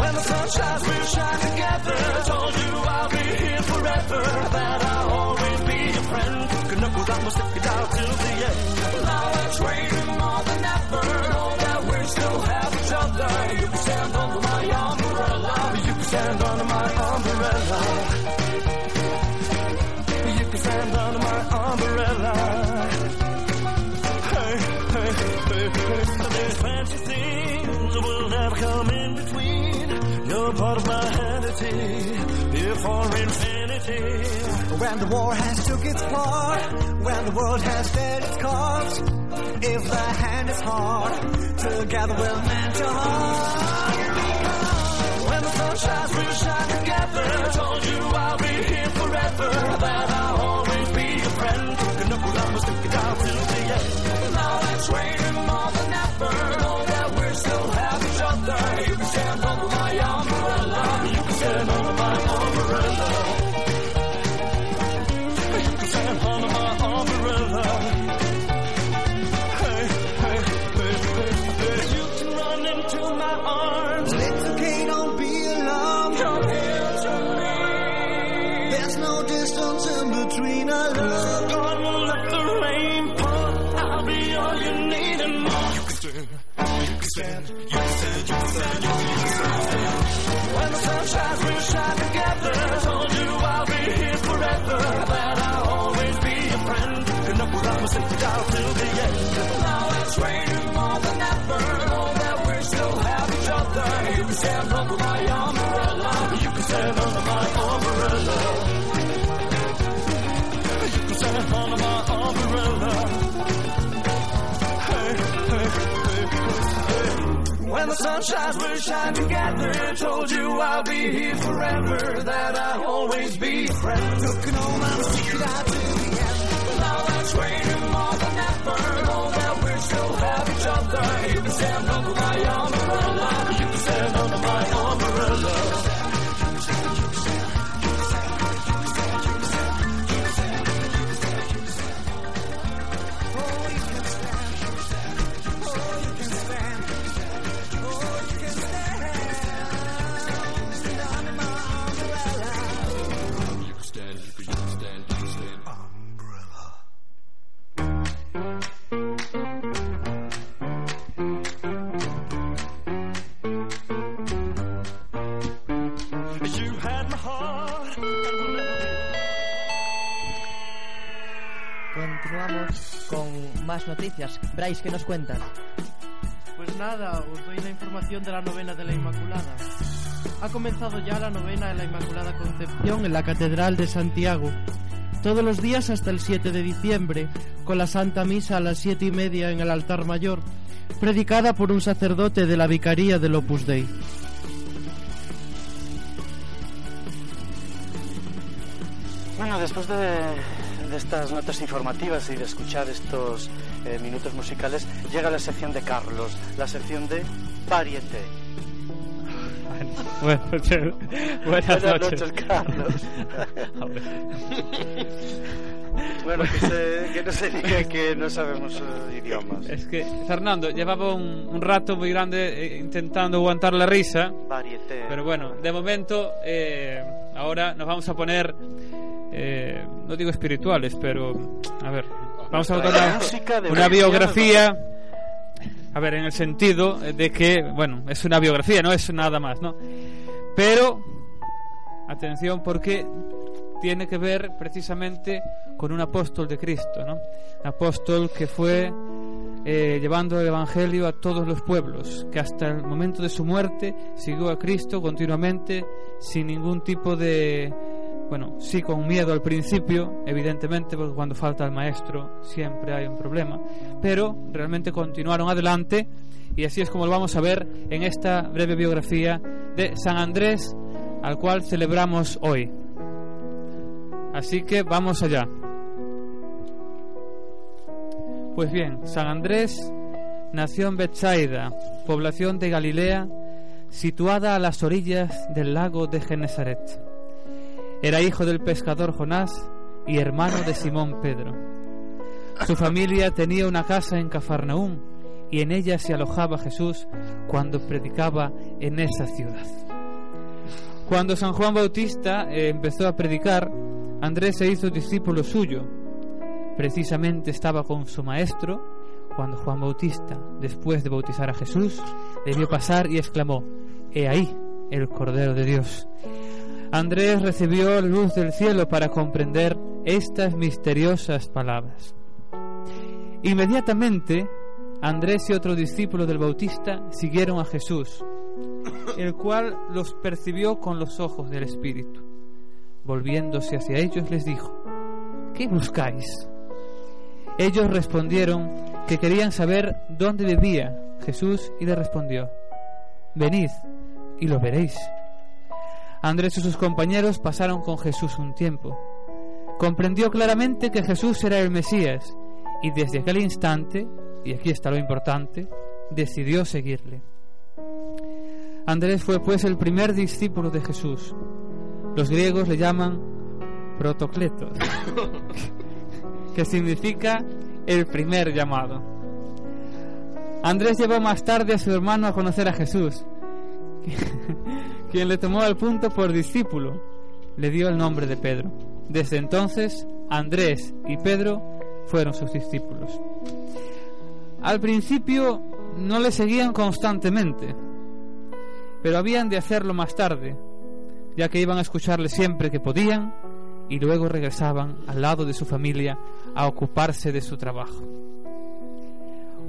Speaker 13: When the sun shines, we'll shine together. Told you I'll be here forever. That I'll always be your friend. Good enough without me, stick it out till the end. Here for infinity.
Speaker 14: When the war has took its part, when the world has dealt its cards, if the hand is hard, together we'll mend your heart.
Speaker 13: When the sun shines, we'll shine together. Told you I'll be here forever. That I'll child till the end. Now it's raining more than ever. Know that we still have each other. You can stand under my umbrella. You can stand under my umbrella. You can stand under my umbrella. Hey, hey, hey, hey. When the sun shines, we'll shine together. Told you I'll be here forever. That I'll always be a friend. Looking on my secret eye till the end. Now that's raining umbrella.
Speaker 7: Noticias. Bryce, ¿qué nos cuentas?
Speaker 12: Pues nada, os doy la información de la novena de la Inmaculada. Ha comenzado ya la novena de la Inmaculada Concepción en la Catedral de Santiago. Todos los días hasta el 7 de diciembre, con la Santa Misa a las 7 y media en el altar mayor, predicada por un sacerdote de la Vicaría del Opus Dei.
Speaker 4: Bueno, después de, de estas notas informativas y de escuchar estos eh, minutos musicales, llega la sección de Carlos, la sección de Varieté.
Speaker 8: Bueno, buenas,
Speaker 4: noches, Carlos. bueno, que, se- que no se diga que no sabemos eh, idiomas.
Speaker 8: Es que Fernando llevaba un, un rato muy grande eh, intentando aguantar la risa.
Speaker 4: Varieté.
Speaker 8: Pero bueno, de momento, eh, ahora nos vamos a poner, eh, no digo espirituales, pero a ver, vamos a
Speaker 4: de
Speaker 8: una, una
Speaker 4: un
Speaker 8: biografía. A ver, en el sentido de que, bueno, es una biografía, no es nada más, ¿no? Pero, atención, porque tiene que ver precisamente con un apóstol de Cristo, ¿no? Un apóstol que fue eh, llevando el Evangelio a todos los pueblos, que hasta el momento de su muerte siguió a Cristo continuamente sin ningún tipo de... Bueno, sí con miedo al principio, evidentemente, porque cuando falta el maestro siempre hay un problema, pero realmente continuaron adelante y así es como lo vamos a ver en esta breve biografía de San Andrés, al cual celebramos hoy. Así que vamos allá. Pues bien, San Andrés nació en Bethsaida, población de Galilea, situada a las orillas del lago de Genesaret. Era hijo del pescador Jonás y hermano de Simón Pedro. Su familia tenía una casa en Cafarnaúm y en ella se alojaba Jesús cuando predicaba en esa ciudad. Cuando San Juan Bautista eh, empezó a predicar, Andrés se hizo discípulo suyo. Precisamente estaba con su maestro cuando Juan Bautista, después de bautizar a Jesús, vio pasar y exclamó, He ahí el Cordero de Dios. Andrés recibió luz del cielo para comprender estas misteriosas palabras. Inmediatamente, Andrés y otro discípulo del Bautista siguieron a Jesús, el cual los percibió con los ojos del Espíritu. Volviéndose hacia ellos les dijo, ¿qué buscáis? Ellos respondieron que querían saber dónde vivía Jesús y le respondió, venid y lo veréis. Andrés y sus compañeros pasaron con Jesús un tiempo. Comprendió claramente que Jesús era el Mesías y desde aquel instante, y aquí está lo importante, decidió seguirle. Andrés fue pues el primer discípulo de Jesús. Los griegos le llaman protocletos, que significa el primer llamado. Andrés llevó más tarde a su hermano a conocer a Jesús, quien le tomó al punto por discípulo, le dio el nombre de Pedro. Desde entonces, Andrés y Pedro fueron sus discípulos. Al principio no le seguían constantemente, pero habían de hacerlo más tarde, ya que iban a escucharle siempre que podían y luego regresaban al lado de su familia a ocuparse de su trabajo.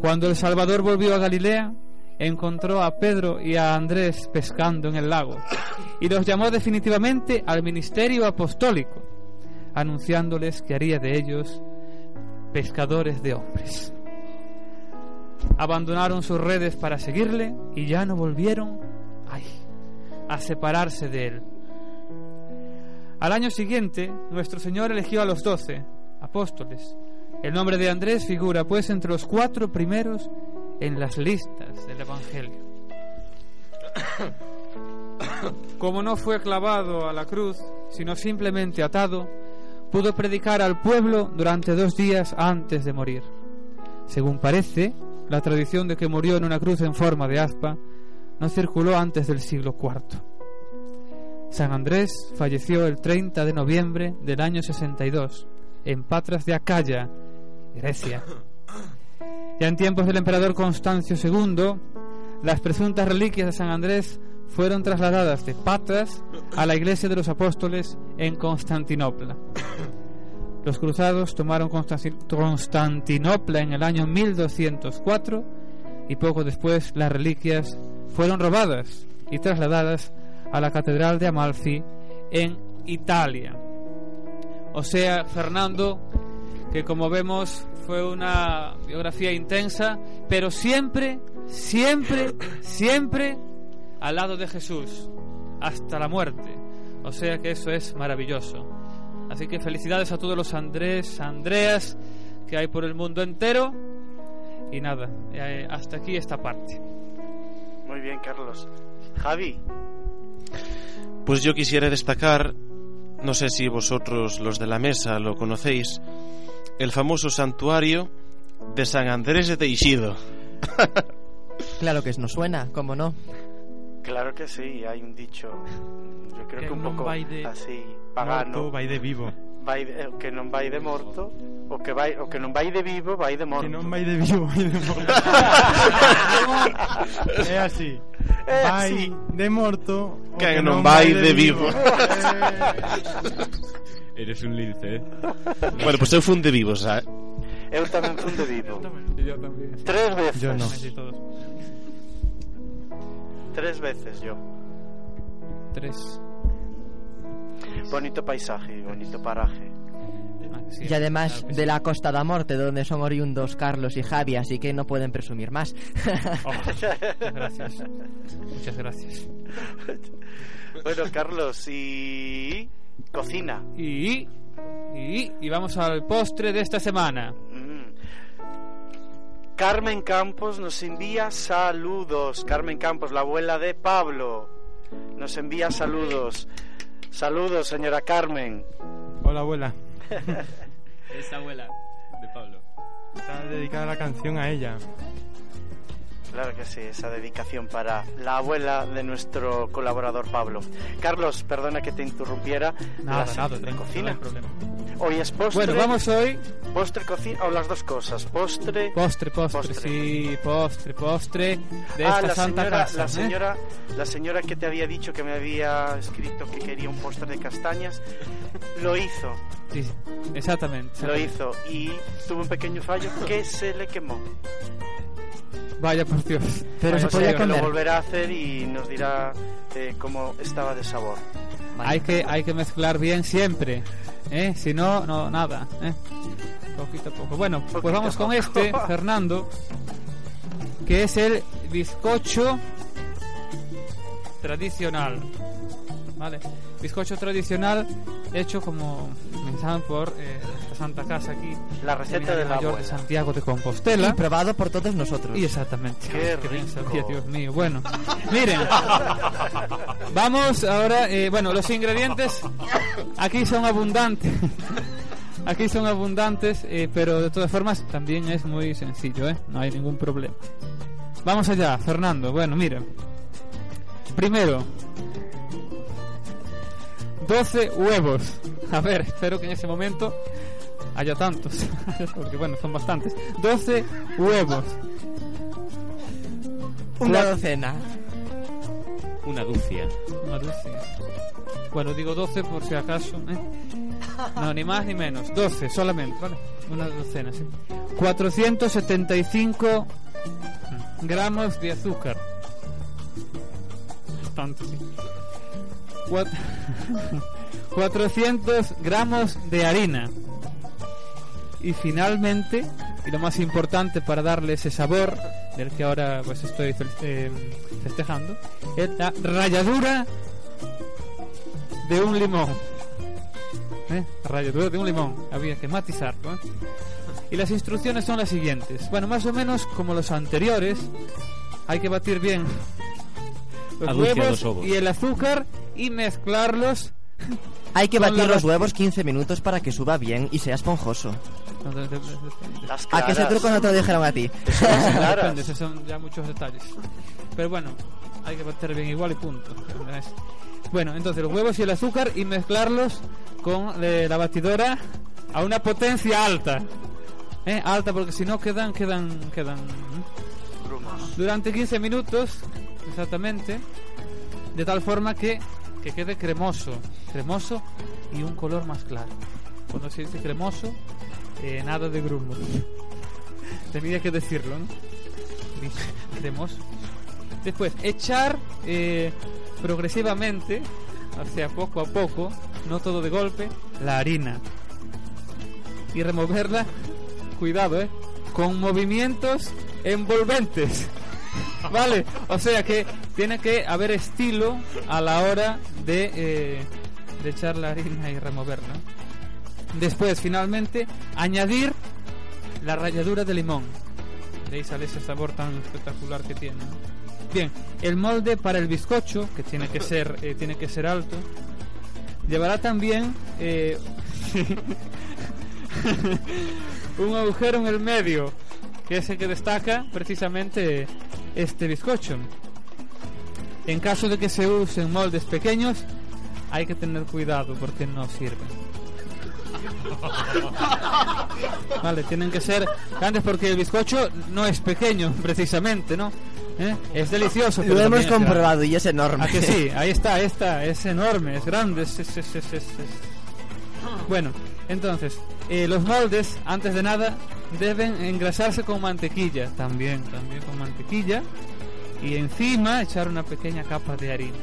Speaker 8: Cuando el Salvador volvió a Galilea, encontró a Pedro y a Andrés pescando en el lago y los llamó definitivamente al ministerio apostólico, anunciándoles que haría de ellos pescadores de hombres. abandonaron sus redes para seguirle y ya no volvieron ay, a separarse de él. Al año siguiente, nuestro Señor eligió a los doce apóstoles. El nombre de Andrés figura pues entre los cuatro primeros en las listas del Evangelio. Como no fue clavado a la cruz, sino simplemente atado, pudo predicar al pueblo durante dos días antes de morir. Según parece, la tradición de que murió en una cruz en forma de aspa no circuló antes del siglo IV. San Andrés falleció el 30 de noviembre del año 62 en Patras de Acaya, Grecia. Ya en tiempos del emperador Constancio II, las presuntas reliquias de San Andrés fueron trasladadas de Patras a la iglesia de los apóstoles en Constantinopla. Los cruzados tomaron Constanti- Constantinopla en el año 1204 y poco después las reliquias fueron robadas y trasladadas a la catedral de Amalfi en Italia. O sea, Fernando, que como vemos fue una biografía intensa, pero siempre, siempre, siempre al lado de Jesús, hasta la muerte. O sea que eso es maravilloso. Así que felicidades a todos los Andrés, Andreas que hay por el mundo entero. Y nada, eh, hasta aquí esta parte.
Speaker 4: Muy bien, Carlos. Javi,
Speaker 5: Pues yo quisiera destacar, no sé si vosotros los de la mesa lo conocéis, el famoso santuario de San Andrés de Teixido.
Speaker 7: Claro que nos suena, ¿cómo no?
Speaker 4: claro que sí, hay un dicho, yo creo que,
Speaker 12: Que
Speaker 4: un poco
Speaker 12: vai de
Speaker 4: así pagano.
Speaker 9: Vai de vivo.
Speaker 4: Vai de- eh, que non vai de morto, o que vai o que non vai de vivo, vai de morto.
Speaker 9: Que non vai de vivo, vai de morto. é así.
Speaker 4: É
Speaker 9: vai
Speaker 4: así.
Speaker 9: de morto. o
Speaker 5: Que non vai de vivo.
Speaker 10: Eres un lince, eh?
Speaker 5: Bueno, pues eu fun de vivos, ¿sabes?
Speaker 4: Eu tamén fun de vivo.
Speaker 8: Yo también.
Speaker 4: Tres veces.
Speaker 9: Yo no.
Speaker 4: Tres veces yo.
Speaker 8: Tres.
Speaker 4: Bonito paisaje, bonito paraje.
Speaker 8: Ah,
Speaker 7: Y además de la Costa da Morte, donde son oriundos Carlos y Javi, así que no pueden presumir más.
Speaker 8: Oh, muchas gracias. Muchas gracias.
Speaker 4: Bueno, Carlos, y cocina.
Speaker 8: Y, y, y vamos al postre de esta semana.
Speaker 4: Mm. Carmen Campos nos envía saludos. Carmen Campos, la abuela de Pablo, nos envía saludos. Saludos, señora Carmen.
Speaker 9: Hola, abuela.
Speaker 10: Es abuela de Pablo.
Speaker 9: Está dedicada la canción a ella.
Speaker 4: Claro que sí, esa dedicación para la abuela de nuestro colaborador Pablo. Carlos, perdona que te interrumpiera.
Speaker 8: Nada,
Speaker 4: la
Speaker 8: nada,
Speaker 4: de cocina.
Speaker 8: no problema.
Speaker 4: Hoy es postre.
Speaker 8: Bueno, vamos hoy.
Speaker 4: Postre, cocina, o las dos cosas. Postre.
Speaker 8: Postre, postre,
Speaker 4: Postre.
Speaker 8: sí, postre, postre de
Speaker 4: ah,
Speaker 8: esta
Speaker 4: la
Speaker 8: santa
Speaker 4: señora,
Speaker 8: casa.
Speaker 4: la
Speaker 8: ¿eh?
Speaker 4: señora, la señora que te había dicho que me había escrito que quería un postre de castañas, lo hizo,
Speaker 8: Sí, sí, exactamente.
Speaker 4: lo
Speaker 8: exactamente.
Speaker 4: hizo y tuvo un pequeño fallo que se le quemó.
Speaker 8: Vaya por Dios.
Speaker 7: Pero
Speaker 8: Vaya
Speaker 7: se podía
Speaker 8: Dios.
Speaker 4: Lo
Speaker 7: comer.
Speaker 4: volverá a hacer y nos dirá eh, cómo estaba de sabor.
Speaker 8: Hay que, hay que mezclar bien siempre. ¿eh? Si no, no, nada. ¿eh? Poquito a poco. Bueno, pues vamos con este, Fernando, que es el bizcocho tradicional. ¿Vale? Bizcocho tradicional hecho como mensaban por eh, la Santa Casa aquí.
Speaker 4: La receta de la
Speaker 8: Mayor de. Santiago de Compostela.
Speaker 7: Y probado por todos nosotros.
Speaker 8: Y exactamente.
Speaker 4: Qué
Speaker 8: Qué
Speaker 4: rico.
Speaker 8: sabía, Dios mío. Bueno, miren. Vamos ahora. eh, bueno, los ingredientes aquí son abundantes. Aquí son abundantes, eh, pero de todas formas también es muy sencillo, ¿eh? No hay ningún problema. Vamos allá, Fernando. Bueno, mira. Primero, 12 huevos. A ver, espero que en ese momento haya tantos. Porque bueno, son bastantes. 12 huevos.
Speaker 7: Una docena.
Speaker 10: Una ducia.
Speaker 8: Una docena. Bueno, digo 12 por si acaso. ¿eh? No, ni más ni menos. 12 solamente, ¿vale? Una docena, sí. 475 gramos de azúcar. Bastante, sí. Cuat- 400 gramos de harina. Y finalmente, y lo más importante para darle ese sabor del que ahora pues estoy eh, festejando, es la ralladura de un limón. ¿Eh? Ralladura de un limón, había que matizarlo. ¿eh? Y las instrucciones son las siguientes. Bueno, más o menos como los anteriores, hay que batir bien los huevos
Speaker 10: los
Speaker 8: y el azúcar y mezclarlos.
Speaker 7: Hay que batir los huevos 15 minutos para que suba bien y sea esponjoso.
Speaker 4: Las
Speaker 7: ¿A qué ese truco no te lo dijeron a ti?
Speaker 8: Depende, esos son ya muchos detalles. Pero bueno, hay que bater bien igual y punto. Bueno, entonces los huevos y el azúcar y mezclarlos con eh, la batidora a una potencia alta. ¿Eh? Alta porque si no quedan, quedan, quedan. ¿eh? Durante 15 minutos, exactamente, de tal forma que, que quede cremoso, cremoso y un color más claro. Cuando se dice cremoso, eh, nada de grumo. Tenía que decirlo, ¿no? Cremoso. Después, echar eh, progresivamente, o sea, poco a poco, no todo de golpe, la harina. Y removerla, cuidado, ¿eh? Con movimientos envolventes. ¿Vale? O sea que tiene que haber estilo a la hora de, eh, de echar la harina y removerla. Después, finalmente, añadir la ralladura de limón. Veréis sale ese sabor tan espectacular que tiene. Bien, el molde para el bizcocho, que tiene que ser, eh, tiene que ser alto, llevará también eh, un agujero en el medio, que es el que destaca precisamente este bizcocho. En caso de que se usen moldes pequeños, hay que tener cuidado porque no sirven. Vale, tienen que ser grandes porque el bizcocho no es pequeño, precisamente, ¿no? ¿Eh? Es delicioso.
Speaker 7: Lo hemos comprobado y es enorme.
Speaker 8: ¿A que sí? Ahí está, está, es enorme, es grande, es- es- es- es- Bueno, entonces, eh, los moldes, antes de nada, deben engrasarse con mantequilla, también, también con mantequilla, y encima echar una pequeña capa de harina.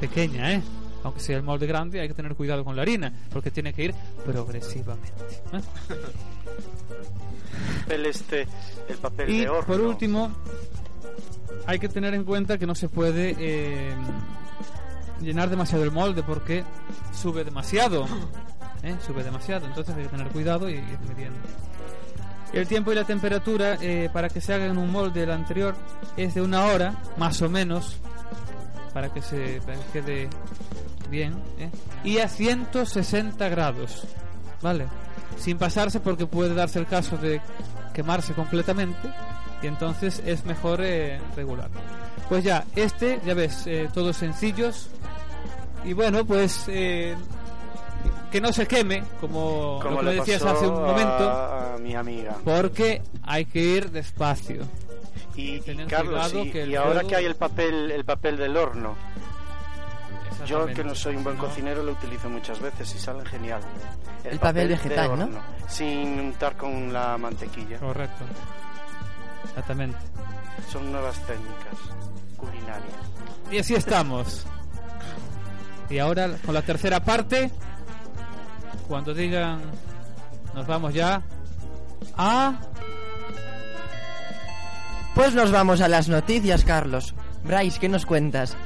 Speaker 8: Pequeña, ¿eh? Aunque sea el molde grande, hay que tener cuidado con la harina, porque tiene que ir progresivamente. ¿eh?
Speaker 4: El este, el papel
Speaker 8: Y
Speaker 4: de horno.
Speaker 8: por último, hay que tener en cuenta que no se puede eh, llenar demasiado el molde porque sube demasiado. ¿Eh? Sube demasiado, entonces hay que tener cuidado y ir midiendo. El tiempo y la temperatura eh, para que se haga en un molde el anterior es de una hora, más o menos, para que se quede bien. ¿eh? Y a 160 grados, ¿vale? Sin pasarse porque puede darse el caso de quemarse completamente y entonces es mejor eh, regular. Pues ya, este, ya ves, eh, todos sencillos y bueno, pues que no se queme, como,
Speaker 4: Como
Speaker 8: lo que
Speaker 4: le
Speaker 8: me decías hace un momento,
Speaker 4: a, a mi amiga.
Speaker 8: porque hay que ir despacio.
Speaker 4: Y, y Carlos, y,
Speaker 8: que
Speaker 4: y ahora
Speaker 8: fuego-
Speaker 4: que hay el papel, el papel del horno, yo que no soy un buen cocinero lo utilizo muchas veces y salen genial.
Speaker 7: El papel vegetal, ¿no?
Speaker 4: Sin untar con la mantequilla.
Speaker 8: Correcto. Exactamente.
Speaker 4: Son nuevas técnicas culinarias.
Speaker 8: Y así estamos. Y ahora con la tercera parte, cuando digan nos vamos ya a
Speaker 7: Pues nos vamos a las noticias, Carlos. Bryce, ¿qué nos cuentas?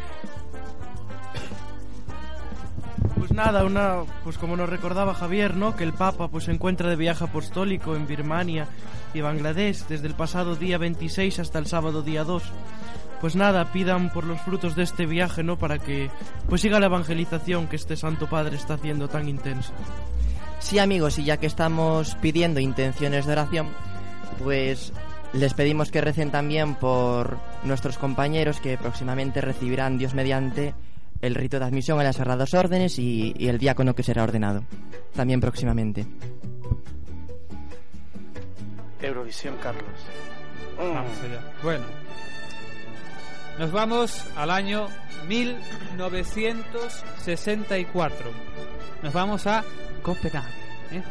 Speaker 12: Pues nada, una, pues como nos recordaba Javier, ¿no? Que el Papa pues se encuentra de viaje apostólico en Birmania y Bangladesh desde el pasado día 26 hasta el sábado día 2. Pues nada, pidan por los frutos de este viaje, ¿no? Para que pues siga la evangelización que este Santo Padre está haciendo tan intensa.
Speaker 7: Sí, amigos, y ya que estamos pidiendo intenciones de oración, pues les pedimos que recen también por nuestros compañeros que próximamente recibirán Dios mediante el rito de admisión a las sagradas órdenes y, y el diácono que será ordenado. También próximamente.
Speaker 4: Eurovisión, Carlos. Mm.
Speaker 8: Vamos allá. Bueno, nos vamos al año 1964. Nos vamos a Copenhague. ¿eh?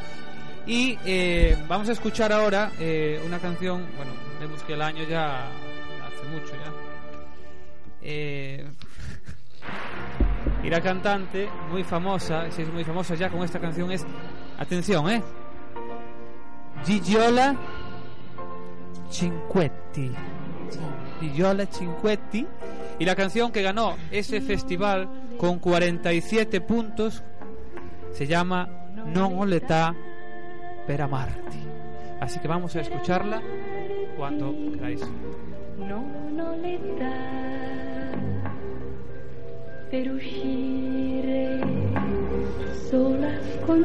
Speaker 8: Y eh, vamos a escuchar ahora eh, una canción. Bueno, vemos que el año ya hace mucho ya. Y la cantante, muy famosa, si es muy famosa ya con esta canción, es. Atención, ¿eh? Gigiola Cinquetti. Giola Cinquetti y la canción que ganó ese festival con 47 puntos se llama Non ho l'età per amarti. Así que vamos a escucharla cuando queráis.
Speaker 15: Non per uscire sola con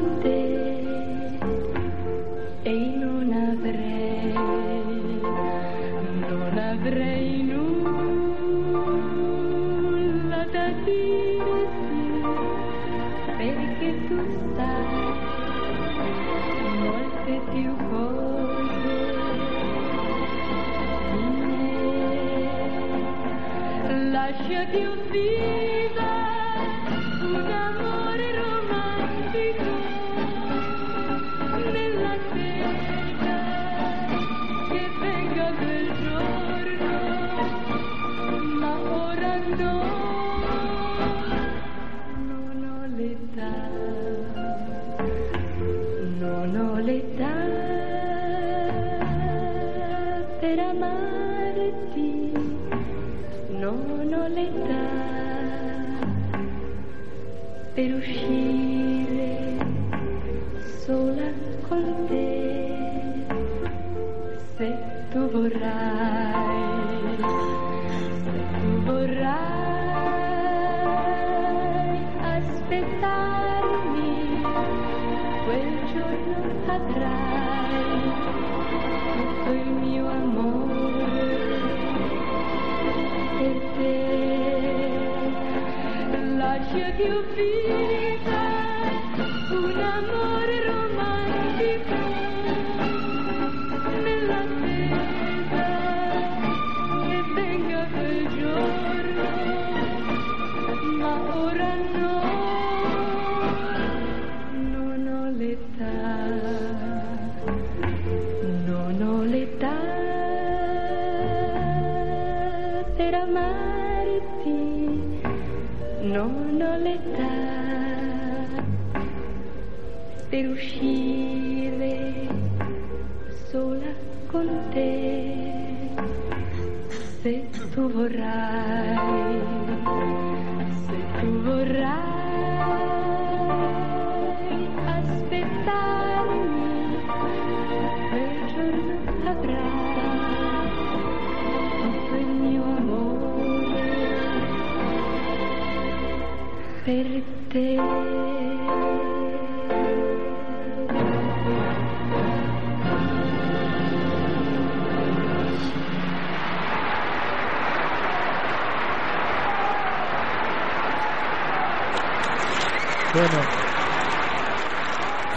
Speaker 8: Bueno,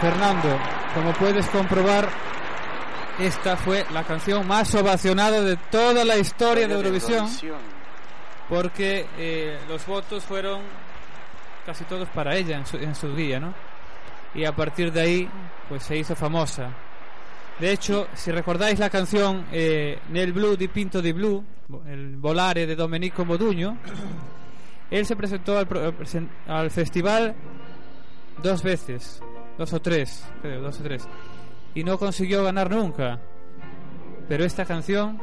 Speaker 8: Fernando, como puedes comprobar, esta fue la canción más ovacionada de toda la historia de Eurovisión, porque eh, los votos fueron casi todos para ella en su, día, ¿no? Y a partir de ahí, pues se hizo famosa. De hecho, si recordáis la canción eh, Nel Blu di Pinto di Blu, el volare de Domenico Moduño, él se presentó al, al festival dos veces, dos o tres, creo, dos o tres, y no consiguió ganar nunca. Pero esta canción,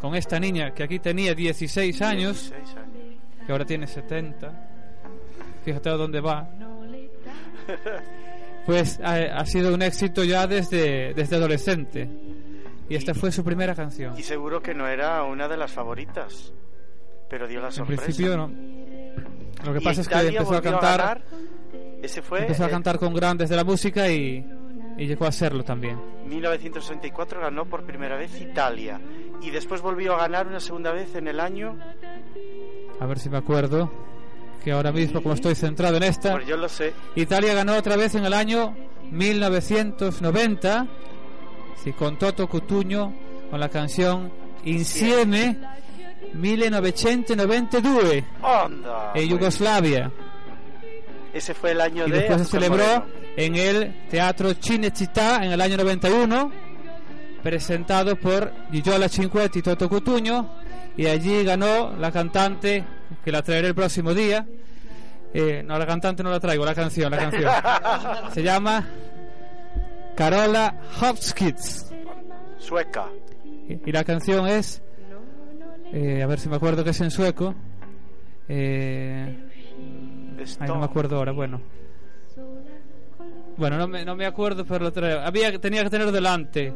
Speaker 8: con esta niña que aquí tenía 16 años,
Speaker 4: 16 años.
Speaker 8: que ahora tiene 70, fíjate a dónde va, pues ha, ha sido un éxito ya desde, desde adolescente. Y esta fue su primera canción.
Speaker 4: Y seguro que no era una de las favoritas, pero dio la
Speaker 8: En
Speaker 4: sorpresa.
Speaker 8: principio no. Lo que
Speaker 4: Y
Speaker 8: pasa es que empezó a cantar,
Speaker 4: ganar. Ese fue
Speaker 8: empezó a cantar con grandes de la música y, y llegó a serlo también.
Speaker 4: 1964 ganó por primera vez Italia y después volvió a ganar una segunda vez en el año.
Speaker 8: A ver si me acuerdo. Que ahora mismo, como estoy centrado en esta,
Speaker 4: Pues yo lo sé.
Speaker 8: Italia ganó otra vez en el año 1990, sí, con Toto Cutugno, con la canción Insieme 1992
Speaker 4: Onda.
Speaker 8: en Yugoslavia.
Speaker 4: Ese fue el año
Speaker 8: Y
Speaker 4: de.
Speaker 8: después se celebró
Speaker 4: Moreno.
Speaker 8: en el Teatro Cinecittà en el año 91, presentado por Gigiola Cinquetti y Toto Cutugno, y allí ganó la cantante, que la traeré el próximo día. Eh, no, la cantante no la traigo, la canción, la canción. Se llama Carola Hopkins
Speaker 4: Sueca.
Speaker 8: y y la canción es Eh, a ver si me acuerdo que es en sueco. Eh, ay, no me acuerdo ahora, bueno. Bueno, no me, no me acuerdo, pero lo traigo. Había, tenía que tener delante.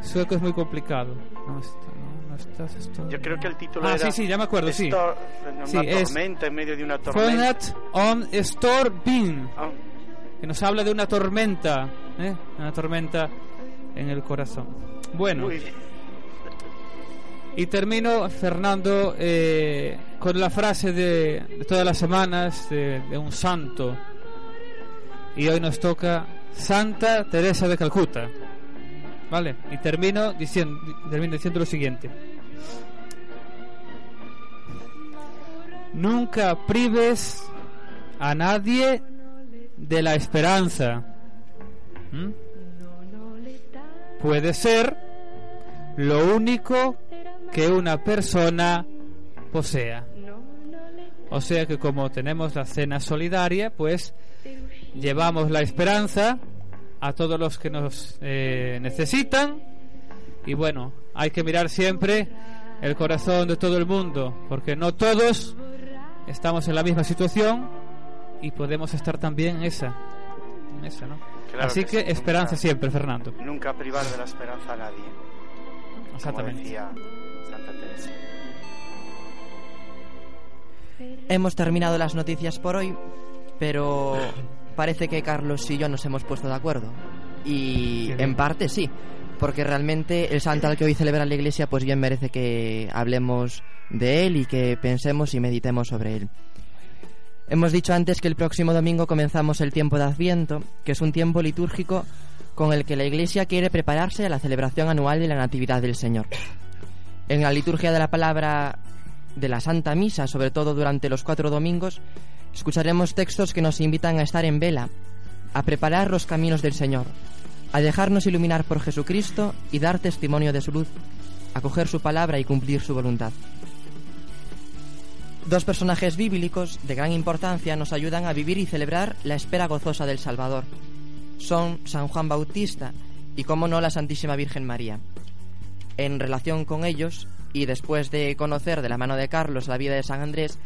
Speaker 8: Sueco es muy complicado. No está, no, no está, esto-
Speaker 4: Yo creo que el título
Speaker 8: Ah,
Speaker 4: era
Speaker 8: sí, sí, ya me acuerdo, sí.
Speaker 4: Una
Speaker 8: Sí, es
Speaker 4: tormenta en medio de una tormenta.
Speaker 8: On Storm
Speaker 4: Ah.
Speaker 8: que nos habla de una tormenta, ¿eh? una tormenta en el corazón. Bueno,
Speaker 4: Muy bien.
Speaker 8: y termino, Fernando, eh, con la frase de, todas las semanas de, de un santo. Y hoy nos toca Santa Teresa de Calcuta. ¿Vale? Y termino diciendo, termino diciendo lo siguiente. Nunca prives a nadie de la esperanza. ¿Mm? Puede ser lo único que una persona posea. O sea que como tenemos la cena solidaria, pues llevamos la esperanza a todos los que nos eh, necesitan. Y bueno, hay que mirar siempre el corazón de todo el mundo, porque no todos estamos en la misma situación y podemos estar también en esa. en esa, ¿no?
Speaker 4: Claro
Speaker 8: Así
Speaker 4: que
Speaker 8: que,
Speaker 4: sí,
Speaker 8: esperanza
Speaker 4: nunca-
Speaker 8: siempre, Fernando.
Speaker 4: Nunca privar de la esperanza a nadie.
Speaker 8: Exactamente.
Speaker 4: Como decía Santa Teresa.
Speaker 7: Hemos terminado las noticias por hoy, pero parece que Carlos y yo nos hemos puesto de acuerdo. Y en parte sí, porque realmente el santo al que hoy celebra la iglesia pues bien merece que hablemos de él y que pensemos y meditemos sobre él. Hemos dicho antes que el próximo domingo comenzamos el tiempo de Adviento, que es un tiempo litúrgico con el que la Iglesia quiere prepararse a la celebración anual de la Natividad del Señor. En la liturgia de la palabra de la Santa Misa, sobre todo durante los cuatro domingos, escucharemos textos que nos invitan a estar en vela, a preparar los caminos del Señor, a dejarnos iluminar por Jesucristo y dar testimonio de su luz, a coger su palabra y cumplir su voluntad. Dos personajes bíblicos de gran importancia nos ayudan a vivir y celebrar la espera gozosa del Salvador. Son San Juan Bautista y, como no, la Santísima Virgen María. En relación con ellos, y después de conocer de la mano de Carlos la vida de San Andrés,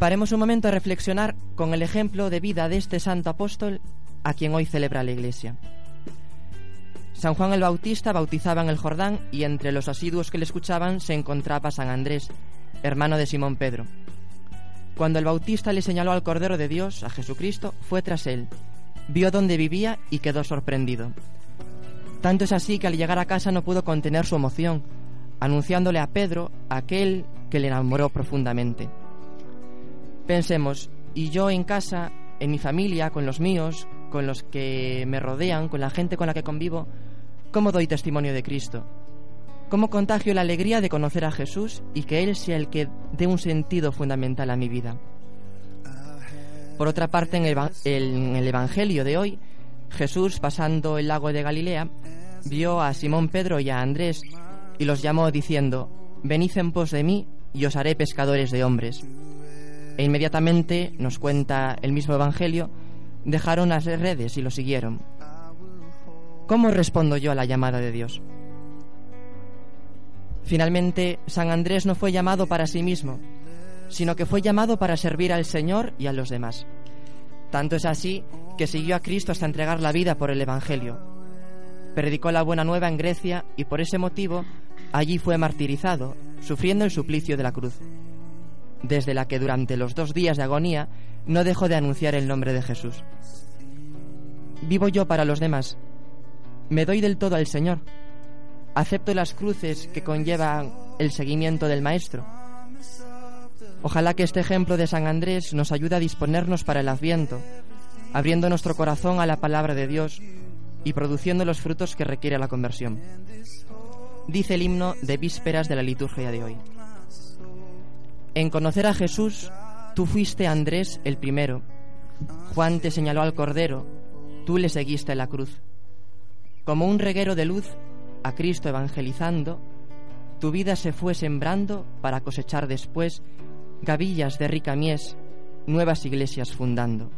Speaker 7: paremos un momento a reflexionar con el ejemplo de vida de este santo apóstol a quien hoy celebra la Iglesia. San Juan el Bautista bautizaba en el Jordán y entre los asiduos que le escuchaban se encontraba San Andrés, hermano de Simón Pedro. Cuando el Bautista le señaló al Cordero de Dios, a Jesucristo, fue tras él, vio dónde vivía y quedó sorprendido. Tanto es así que al llegar a casa no pudo contener su emoción, anunciándole a Pedro aquel que le enamoró profundamente. Pensemos, y yo en casa, en mi familia, con los míos, con los que me rodean, con la gente con la que convivo, ¿cómo doy testimonio de Cristo? ¿Cómo contagio la alegría de conocer a Jesús y que Él sea el que dé un sentido fundamental a mi vida? Por otra parte, en el, Evangelio de hoy, Jesús, pasando el lago de Galilea, vio a Simón Pedro y a Andrés y los llamó diciendo, Venid en pos de mí y os haré pescadores de hombres. E inmediatamente, nos cuenta el mismo Evangelio, dejaron las redes y lo siguieron. ¿Cómo respondo yo a la llamada de Dios? Finalmente, San Andrés no fue llamado para sí mismo, sino que fue llamado para servir al Señor y a los demás. Tanto es así que siguió a Cristo hasta entregar la vida por el Evangelio. Predicó la buena nueva en Grecia y por ese motivo allí fue martirizado, sufriendo el suplicio de la cruz, desde la que durante los dos días de agonía no dejó de anunciar el nombre de Jesús. Vivo yo para los demás. Me doy del todo al Señor. Acepto las cruces que conllevan el seguimiento del Maestro. Ojalá que este ejemplo de San Andrés nos ayude a disponernos para el Adviento, abriendo nuestro corazón a la palabra de Dios y produciendo los frutos que requiere la conversión. Dice el himno de vísperas de la liturgia de hoy. En conocer a Jesús, tú fuiste Andrés el primero. Juan te señaló al Cordero, tú le seguiste la cruz. Como un reguero de luz, a Cristo evangelizando, tu vida se fue sembrando para cosechar después gavillas de rica mies, nuevas iglesias fundando.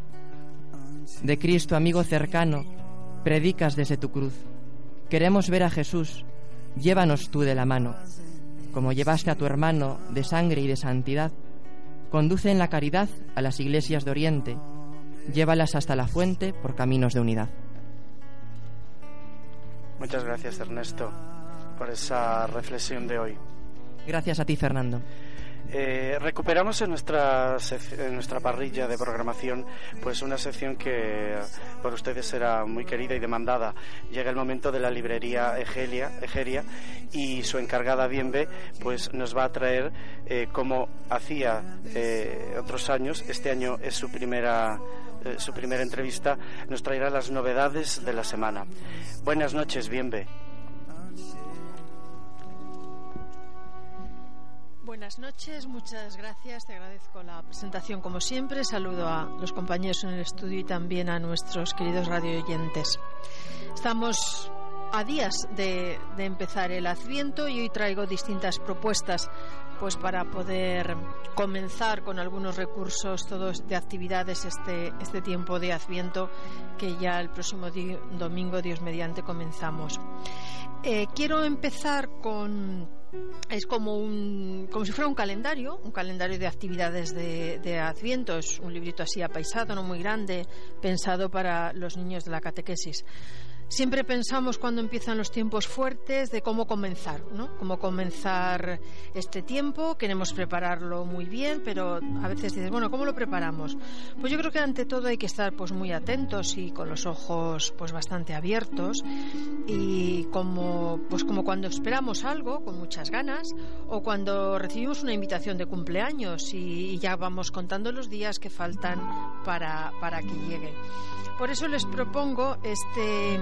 Speaker 7: De Cristo, amigo cercano, predicas desde tu cruz. Queremos ver a Jesús, llévanos tú de la mano. como llevaste a tu hermano de sangre y de santidad, conduce en la caridad a las iglesias de Oriente, llévalas hasta la fuente por caminos de unidad.
Speaker 4: Muchas gracias, Ernesto, por esa reflexión de hoy.
Speaker 7: Gracias a ti, Fernando.
Speaker 4: Eh, recuperamos en nuestra, en nuestra parrilla de programación pues una sección que por ustedes será muy querida y demandada. Llega el momento de la librería Egeria y su encargada Bienve pues nos va a traer eh, como hacía eh, otros años, este año es su primera eh, su primera entrevista, nos traerá las novedades de la semana. Buenas noches, Bienve.
Speaker 16: Buenas noches, muchas gracias. Te agradezco la presentación como siempre. Saludo a los compañeros en el estudio y también a nuestros queridos radio oyentes. Estamos a días de, empezar el Adviento y hoy traigo distintas propuestas pues para poder comenzar con algunos recursos todos de actividades este, este tiempo de Adviento que ya el próximo domingo, Dios mediante, comenzamos. Eh, quiero empezar con es como un como si fuera un calendario un calendario de actividades de, de Adviento. Es un librito así apaisado no muy grande pensado para los niños de la catequesis Siempre pensamos cuando empiezan los tiempos fuertes de cómo comenzar, ¿no? Cómo comenzar este tiempo, queremos prepararlo muy bien, pero a veces dices, bueno, ¿cómo lo preparamos? Pues yo creo que ante todo hay que estar pues muy atentos y con los ojos pues bastante abiertos y como pues como cuando esperamos algo con muchas ganas o cuando recibimos una invitación de cumpleaños y, y ya vamos contando los días que faltan para, para que llegue. Por eso les propongo este,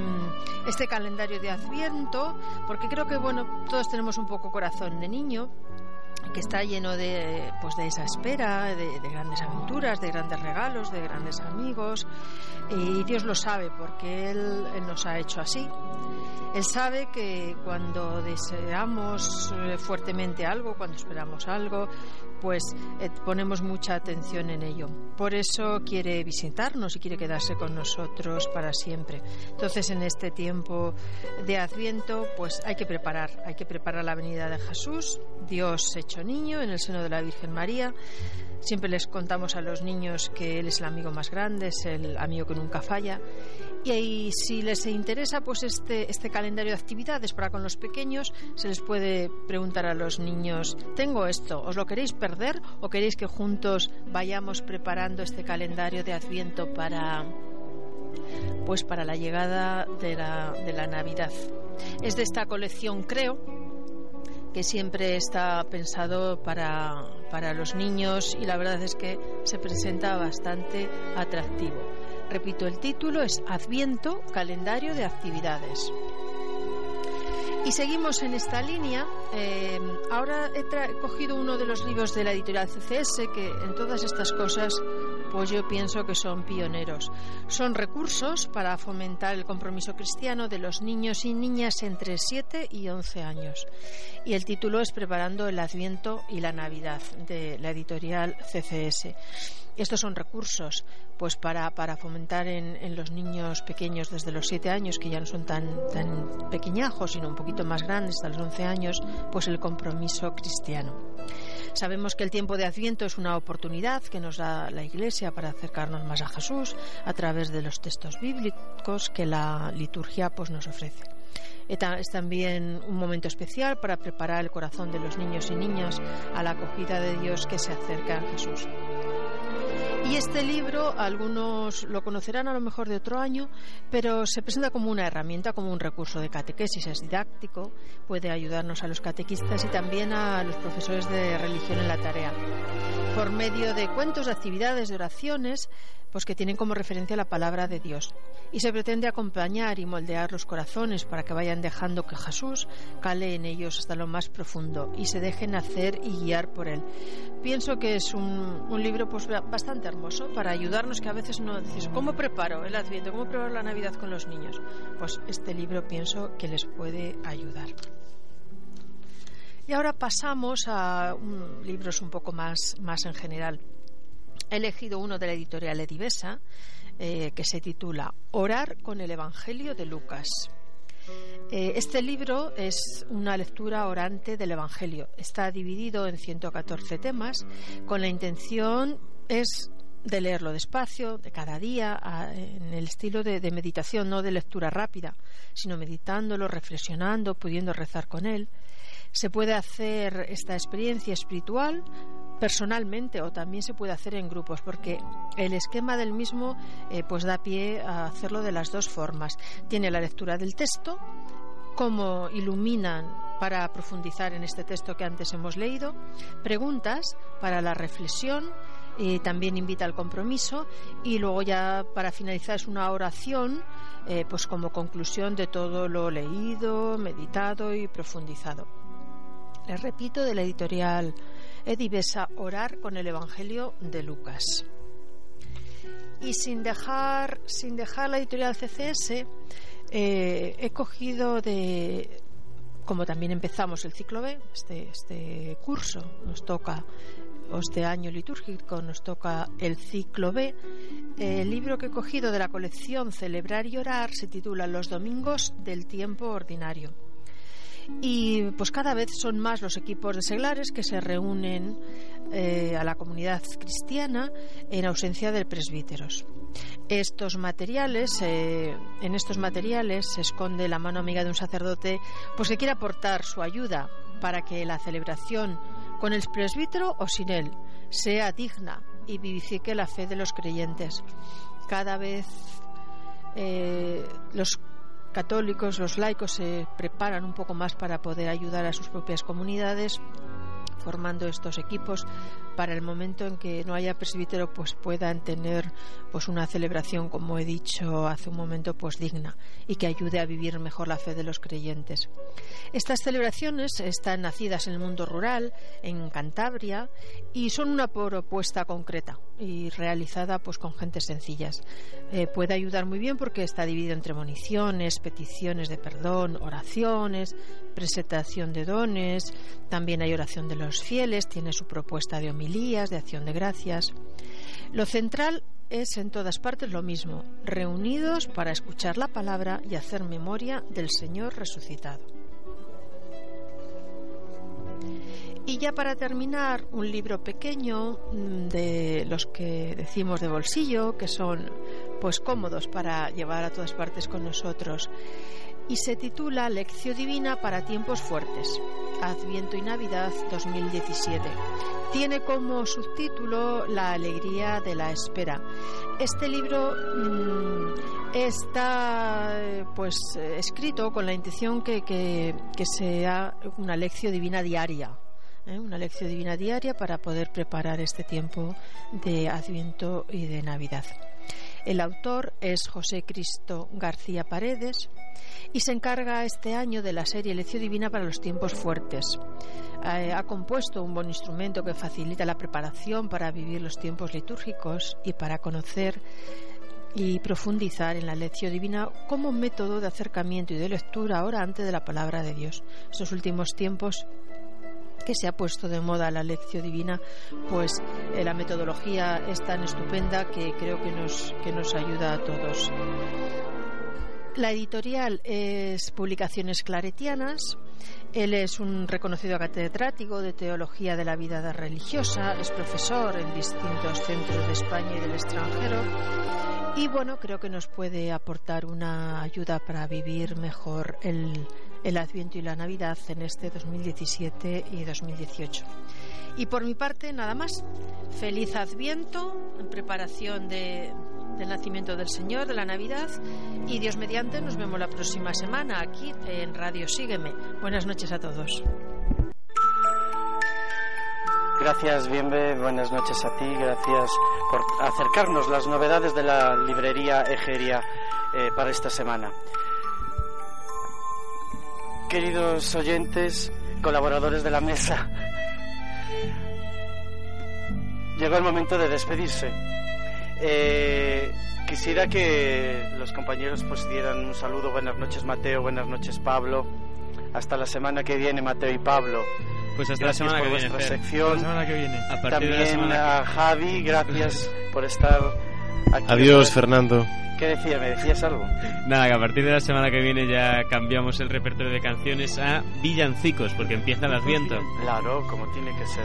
Speaker 16: este calendario de Adviento, porque creo que bueno, todos tenemos un poco corazón de niño que está lleno de, pues de esa espera, de, de grandes aventuras, de grandes regalos, de grandes amigos. Y Dios lo sabe porque Él, Él nos ha hecho así. Él sabe que cuando deseamos eh, fuertemente algo, cuando esperamos algo, pues eh, ponemos mucha atención en ello. Por eso quiere visitarnos y quiere quedarse con nosotros para siempre. Entonces, en este tiempo de Adviento, pues hay que preparar, hay que preparar la venida de Jesús, Dios hecho niño en el seno de la Virgen María. Siempre les contamos a los niños que Él es el amigo más grande, es el amigo que nunca falla. Y si les interesa pues este, este calendario de actividades para con los pequeños, se les puede preguntar a los niños, tengo esto, ¿os lo queréis perder o queréis que juntos vayamos preparando este calendario de Adviento para pues para la llegada de la, de la Navidad? Es de esta colección, creo, que siempre está pensado para, para los niños y la verdad es que se presenta bastante atractivo. Repito, el título es Adviento, calendario de actividades. Y seguimos en esta línea. Eh, ahora he, cogido uno de los libros de la editorial CCS que en todas estas cosas pues yo pienso que son pioneros. Son recursos para fomentar el compromiso cristiano de los niños y niñas entre 7 y 11 años. Y el título es Preparando el Adviento y la Navidad de la editorial CCS. Estos son recursos pues para, para fomentar en, en los niños pequeños desde los 7 años, que ya no son tan, tan pequeñajos, sino un poquito más grandes, hasta los 11 años, pues el compromiso cristiano. Sabemos que el tiempo de Adviento es una oportunidad que nos da la Iglesia para acercarnos más a Jesús a través de los textos bíblicos que la liturgia pues, nos ofrece. Es también un momento especial para preparar el corazón de los niños y niñas a la acogida de Dios que se acerca a Jesús. Y este libro, algunos lo conocerán a lo mejor de otro año, pero se presenta como una herramienta, como un recurso de catequesis, es didáctico, puede ayudarnos a los catequistas y también a los profesores de religión en la tarea. Por medio de cuentos, de actividades, de oraciones, pues que tienen como referencia la palabra de Dios. Y se pretende acompañar y moldear los corazones para que vayan dejando que Jesús cale en ellos hasta lo más profundo y se dejen hacer y guiar por él. Pienso que es un, un libro pues bastante hermoso para ayudarnos que a veces no dices, ¿cómo preparo el Adviento? ¿Cómo preparo la Navidad con los niños? Pues este libro pienso que les puede ayudar. Y ahora pasamos a libros un poco más, más en general. He elegido uno de la editorial Edivesa eh, que se titula Orar con el Evangelio de Lucas. Eh, este libro es una lectura orante del Evangelio. Está dividido en 114 temas con la intención es de leerlo despacio, de cada día, en el estilo de, de meditación, no de lectura rápida, sino meditándolo, reflexionando, pudiendo rezar con él. Se puede hacer esta experiencia espiritual personalmente o también se puede hacer en grupos porque el esquema del mismo eh, pues da pie a hacerlo de las dos formas. Tiene la lectura del texto, cómo iluminan para profundizar en este texto que antes hemos leído, preguntas para la reflexión, y también invita al compromiso y luego ya para finalizar es una oración eh, pues como conclusión de todo lo leído, meditado y profundizado. Les repito de la editorial Edivesa Orar con el Evangelio de Lucas. Y sin dejar, sin dejar la editorial CCS, eh, he cogido de, como también empezamos el ciclo B, este, este curso nos toca, este año litúrgico nos toca el ciclo B, el libro que he cogido de la colección Celebrar y Orar se titula Los Domingos del Tiempo Ordinario. Y pues cada vez son más los equipos de seglares que se reúnen eh, a la comunidad cristiana en ausencia de presbíteros. Estos materiales, eh, en estos materiales se esconde la mano amiga de un sacerdote, pues que quiere aportar su ayuda para que la celebración con el presbítero o sin él sea digna y vivifique la fe de los creyentes. Cada vez eh, los católicos, los laicos se preparan un poco más para poder ayudar a sus propias comunidades formando estos equipos para el momento en que no haya presbítero pues puedan tener pues una celebración como he dicho hace un momento pues digna y que ayude a vivir mejor la fe de los creyentes. Estas celebraciones están nacidas en el mundo rural, en Cantabria y son una propuesta concreta y realizada pues con gentes sencillas. Eh, puede ayudar muy bien porque está dividido entre municiones, peticiones de perdón, oraciones, presentación de dones, también hay oración de los fieles, tiene su propuesta de homilías, de acción de gracias. Lo central es en todas partes lo mismo, reunidos para escuchar la palabra y hacer memoria del Señor resucitado. Y ya para terminar, un libro pequeño mm, de los que decimos de bolsillo, que son pues cómodos para llevar a todas partes con nosotros. Y se titula Lección Divina para tiempos fuertes, Adviento y Navidad 2017. Tiene como subtítulo La alegría de la espera. Este libro mm, está pues escrito con la intención que, que, que sea una lección divina diaria. ¿eh? una lección divina diaria para poder preparar este tiempo de Adviento y de Navidad. El autor es José Cristo García Paredes y se encarga este año de la serie Lección Divina para los tiempos fuertes. Eh, ha compuesto un buen instrumento que facilita la preparación para vivir los tiempos litúrgicos y para conocer y profundizar en la lección divina como método de acercamiento y de lectura ahora antes de la palabra de Dios. Estos últimos tiempos que se ha puesto de moda la lección divina, pues eh, la metodología es tan estupenda que creo que nos, que nos ayuda a todos. La editorial es Publicaciones Claretianas. Él es un reconocido catedrático de Teología de la Vida Religiosa, es profesor en distintos centros de España y del extranjero. Y bueno, creo que nos puede aportar una ayuda para vivir mejor el, el Adviento y la Navidad en este 2017 y 2018. Y por mi parte, nada más. Feliz Adviento en preparación de, del nacimiento del Señor, de la Navidad. Y Dios mediante, nos vemos la próxima semana aquí en Radio Sígueme. Buenas noches a todos.
Speaker 4: Gracias, Bienve, buenas noches a ti, gracias por acercarnos las novedades de la librería Egeria eh, para esta semana. Queridos oyentes, colaboradores de la mesa, llegó el momento de despedirse. Eh, quisiera que los compañeros pues dieran un saludo. Buenas noches, Mateo. Buenas noches, Pablo. Hasta la semana que viene, Mateo y Pablo.
Speaker 10: Pues hasta
Speaker 4: gracias
Speaker 10: la semana
Speaker 4: por
Speaker 10: que viene,
Speaker 4: vuestra
Speaker 10: Fer.
Speaker 4: sección.
Speaker 9: La semana que viene.
Speaker 10: A partir
Speaker 4: También
Speaker 10: de la semana
Speaker 4: a Javi, gracias por estar Aquí
Speaker 5: Adiós. Fernando.
Speaker 4: ¿Qué decía? ¿Me decías algo?
Speaker 10: Nada, que a partir de la semana que viene ya cambiamos el repertorio de canciones a villancicos, porque empieza el Adviento.
Speaker 4: Claro, como tiene que ser.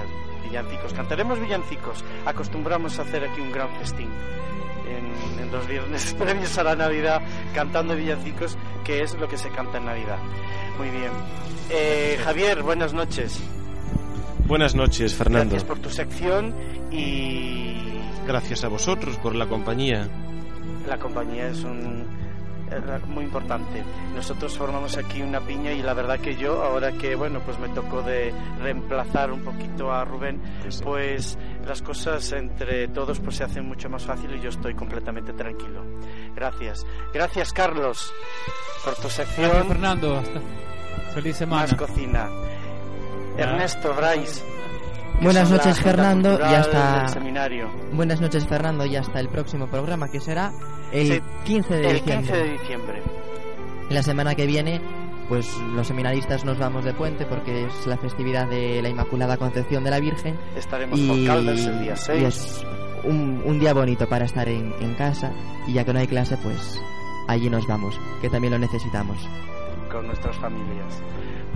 Speaker 4: Villancicos. Cantaremos villancicos. Acostumbramos a hacer aquí un gran festín. En, en los viernes previos a la Navidad, cantando villancicos, que es lo que se canta en Navidad. Muy bien. Eh, Javier, buenas noches.
Speaker 5: Buenas noches, Fernando.
Speaker 4: Gracias por tu sección y
Speaker 5: Gracias a vosotros por la compañía.
Speaker 4: la compañía es un muy importante. Nosotros formamos aquí una piña y la verdad que yo, ahora que bueno, pues me tocó de reemplazar un poquito a Rubén, pues las cosas entre todos pues se hacen mucho más fácil y yo estoy completamente tranquilo. Gracias. Gracias Carlos por tu sección.
Speaker 8: Gracias, Fernando. Hasta- Feliz semana.
Speaker 4: Más cocina. Ernesto, Bryce.
Speaker 7: Buenas noches, Fernando, y hasta
Speaker 4: seminario.
Speaker 7: Buenas noches, Fernando, y hasta el próximo programa que será el
Speaker 4: Sí,
Speaker 7: 15 de
Speaker 4: el
Speaker 7: diciembre.
Speaker 4: 15 de diciembre.
Speaker 7: La semana que viene, pues los seminaristas nos vamos de puente porque es la festividad de la Inmaculada Concepción de la Virgen.
Speaker 4: Estaremos
Speaker 7: y,
Speaker 4: por Caldas el día 6.
Speaker 7: y es un, un día bonito para estar en, en casa y ya que no hay clase, pues allí nos vamos, que también lo necesitamos.
Speaker 4: con nuestras familias.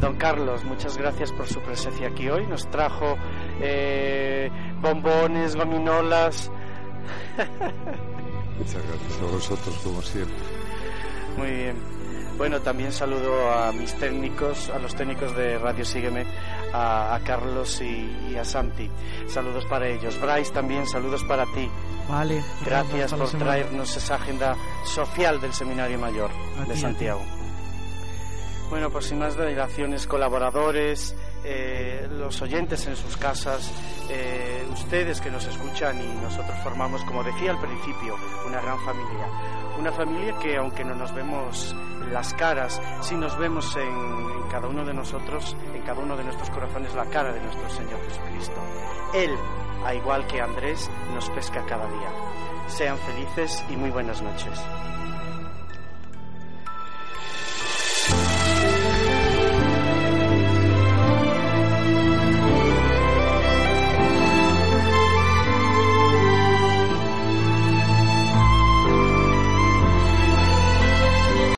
Speaker 4: Don Carlos, muchas gracias por su presencia aquí hoy. Nos trajo eh, bombones, gominolas.
Speaker 11: Muchas gracias a vosotros, como siempre.
Speaker 4: Muy bien. Bueno, también saludo a mis técnicos, a los técnicos de Radio Sígueme, a, a Carlos y, y a Santi. Saludos para ellos. Bryce, también saludos para ti.
Speaker 12: Vale.
Speaker 4: Gracias por traernos esa agenda social del Seminario Mayor
Speaker 12: A
Speaker 4: de
Speaker 12: ti, a ti.
Speaker 4: Santiago. Bueno, pues sin más dilaciones, colaboradores, eh, los oyentes en sus casas, eh, ustedes que nos escuchan y nosotros formamos, como decía al principio, una gran familia. Una familia que aunque no nos vemos las caras, sí nos vemos en, en cada uno de nosotros, en cada uno de nuestros corazones, la cara de nuestro Señor Jesucristo. Él, a igual que Andrés, nos pesca cada día. Sean felices y muy buenas noches.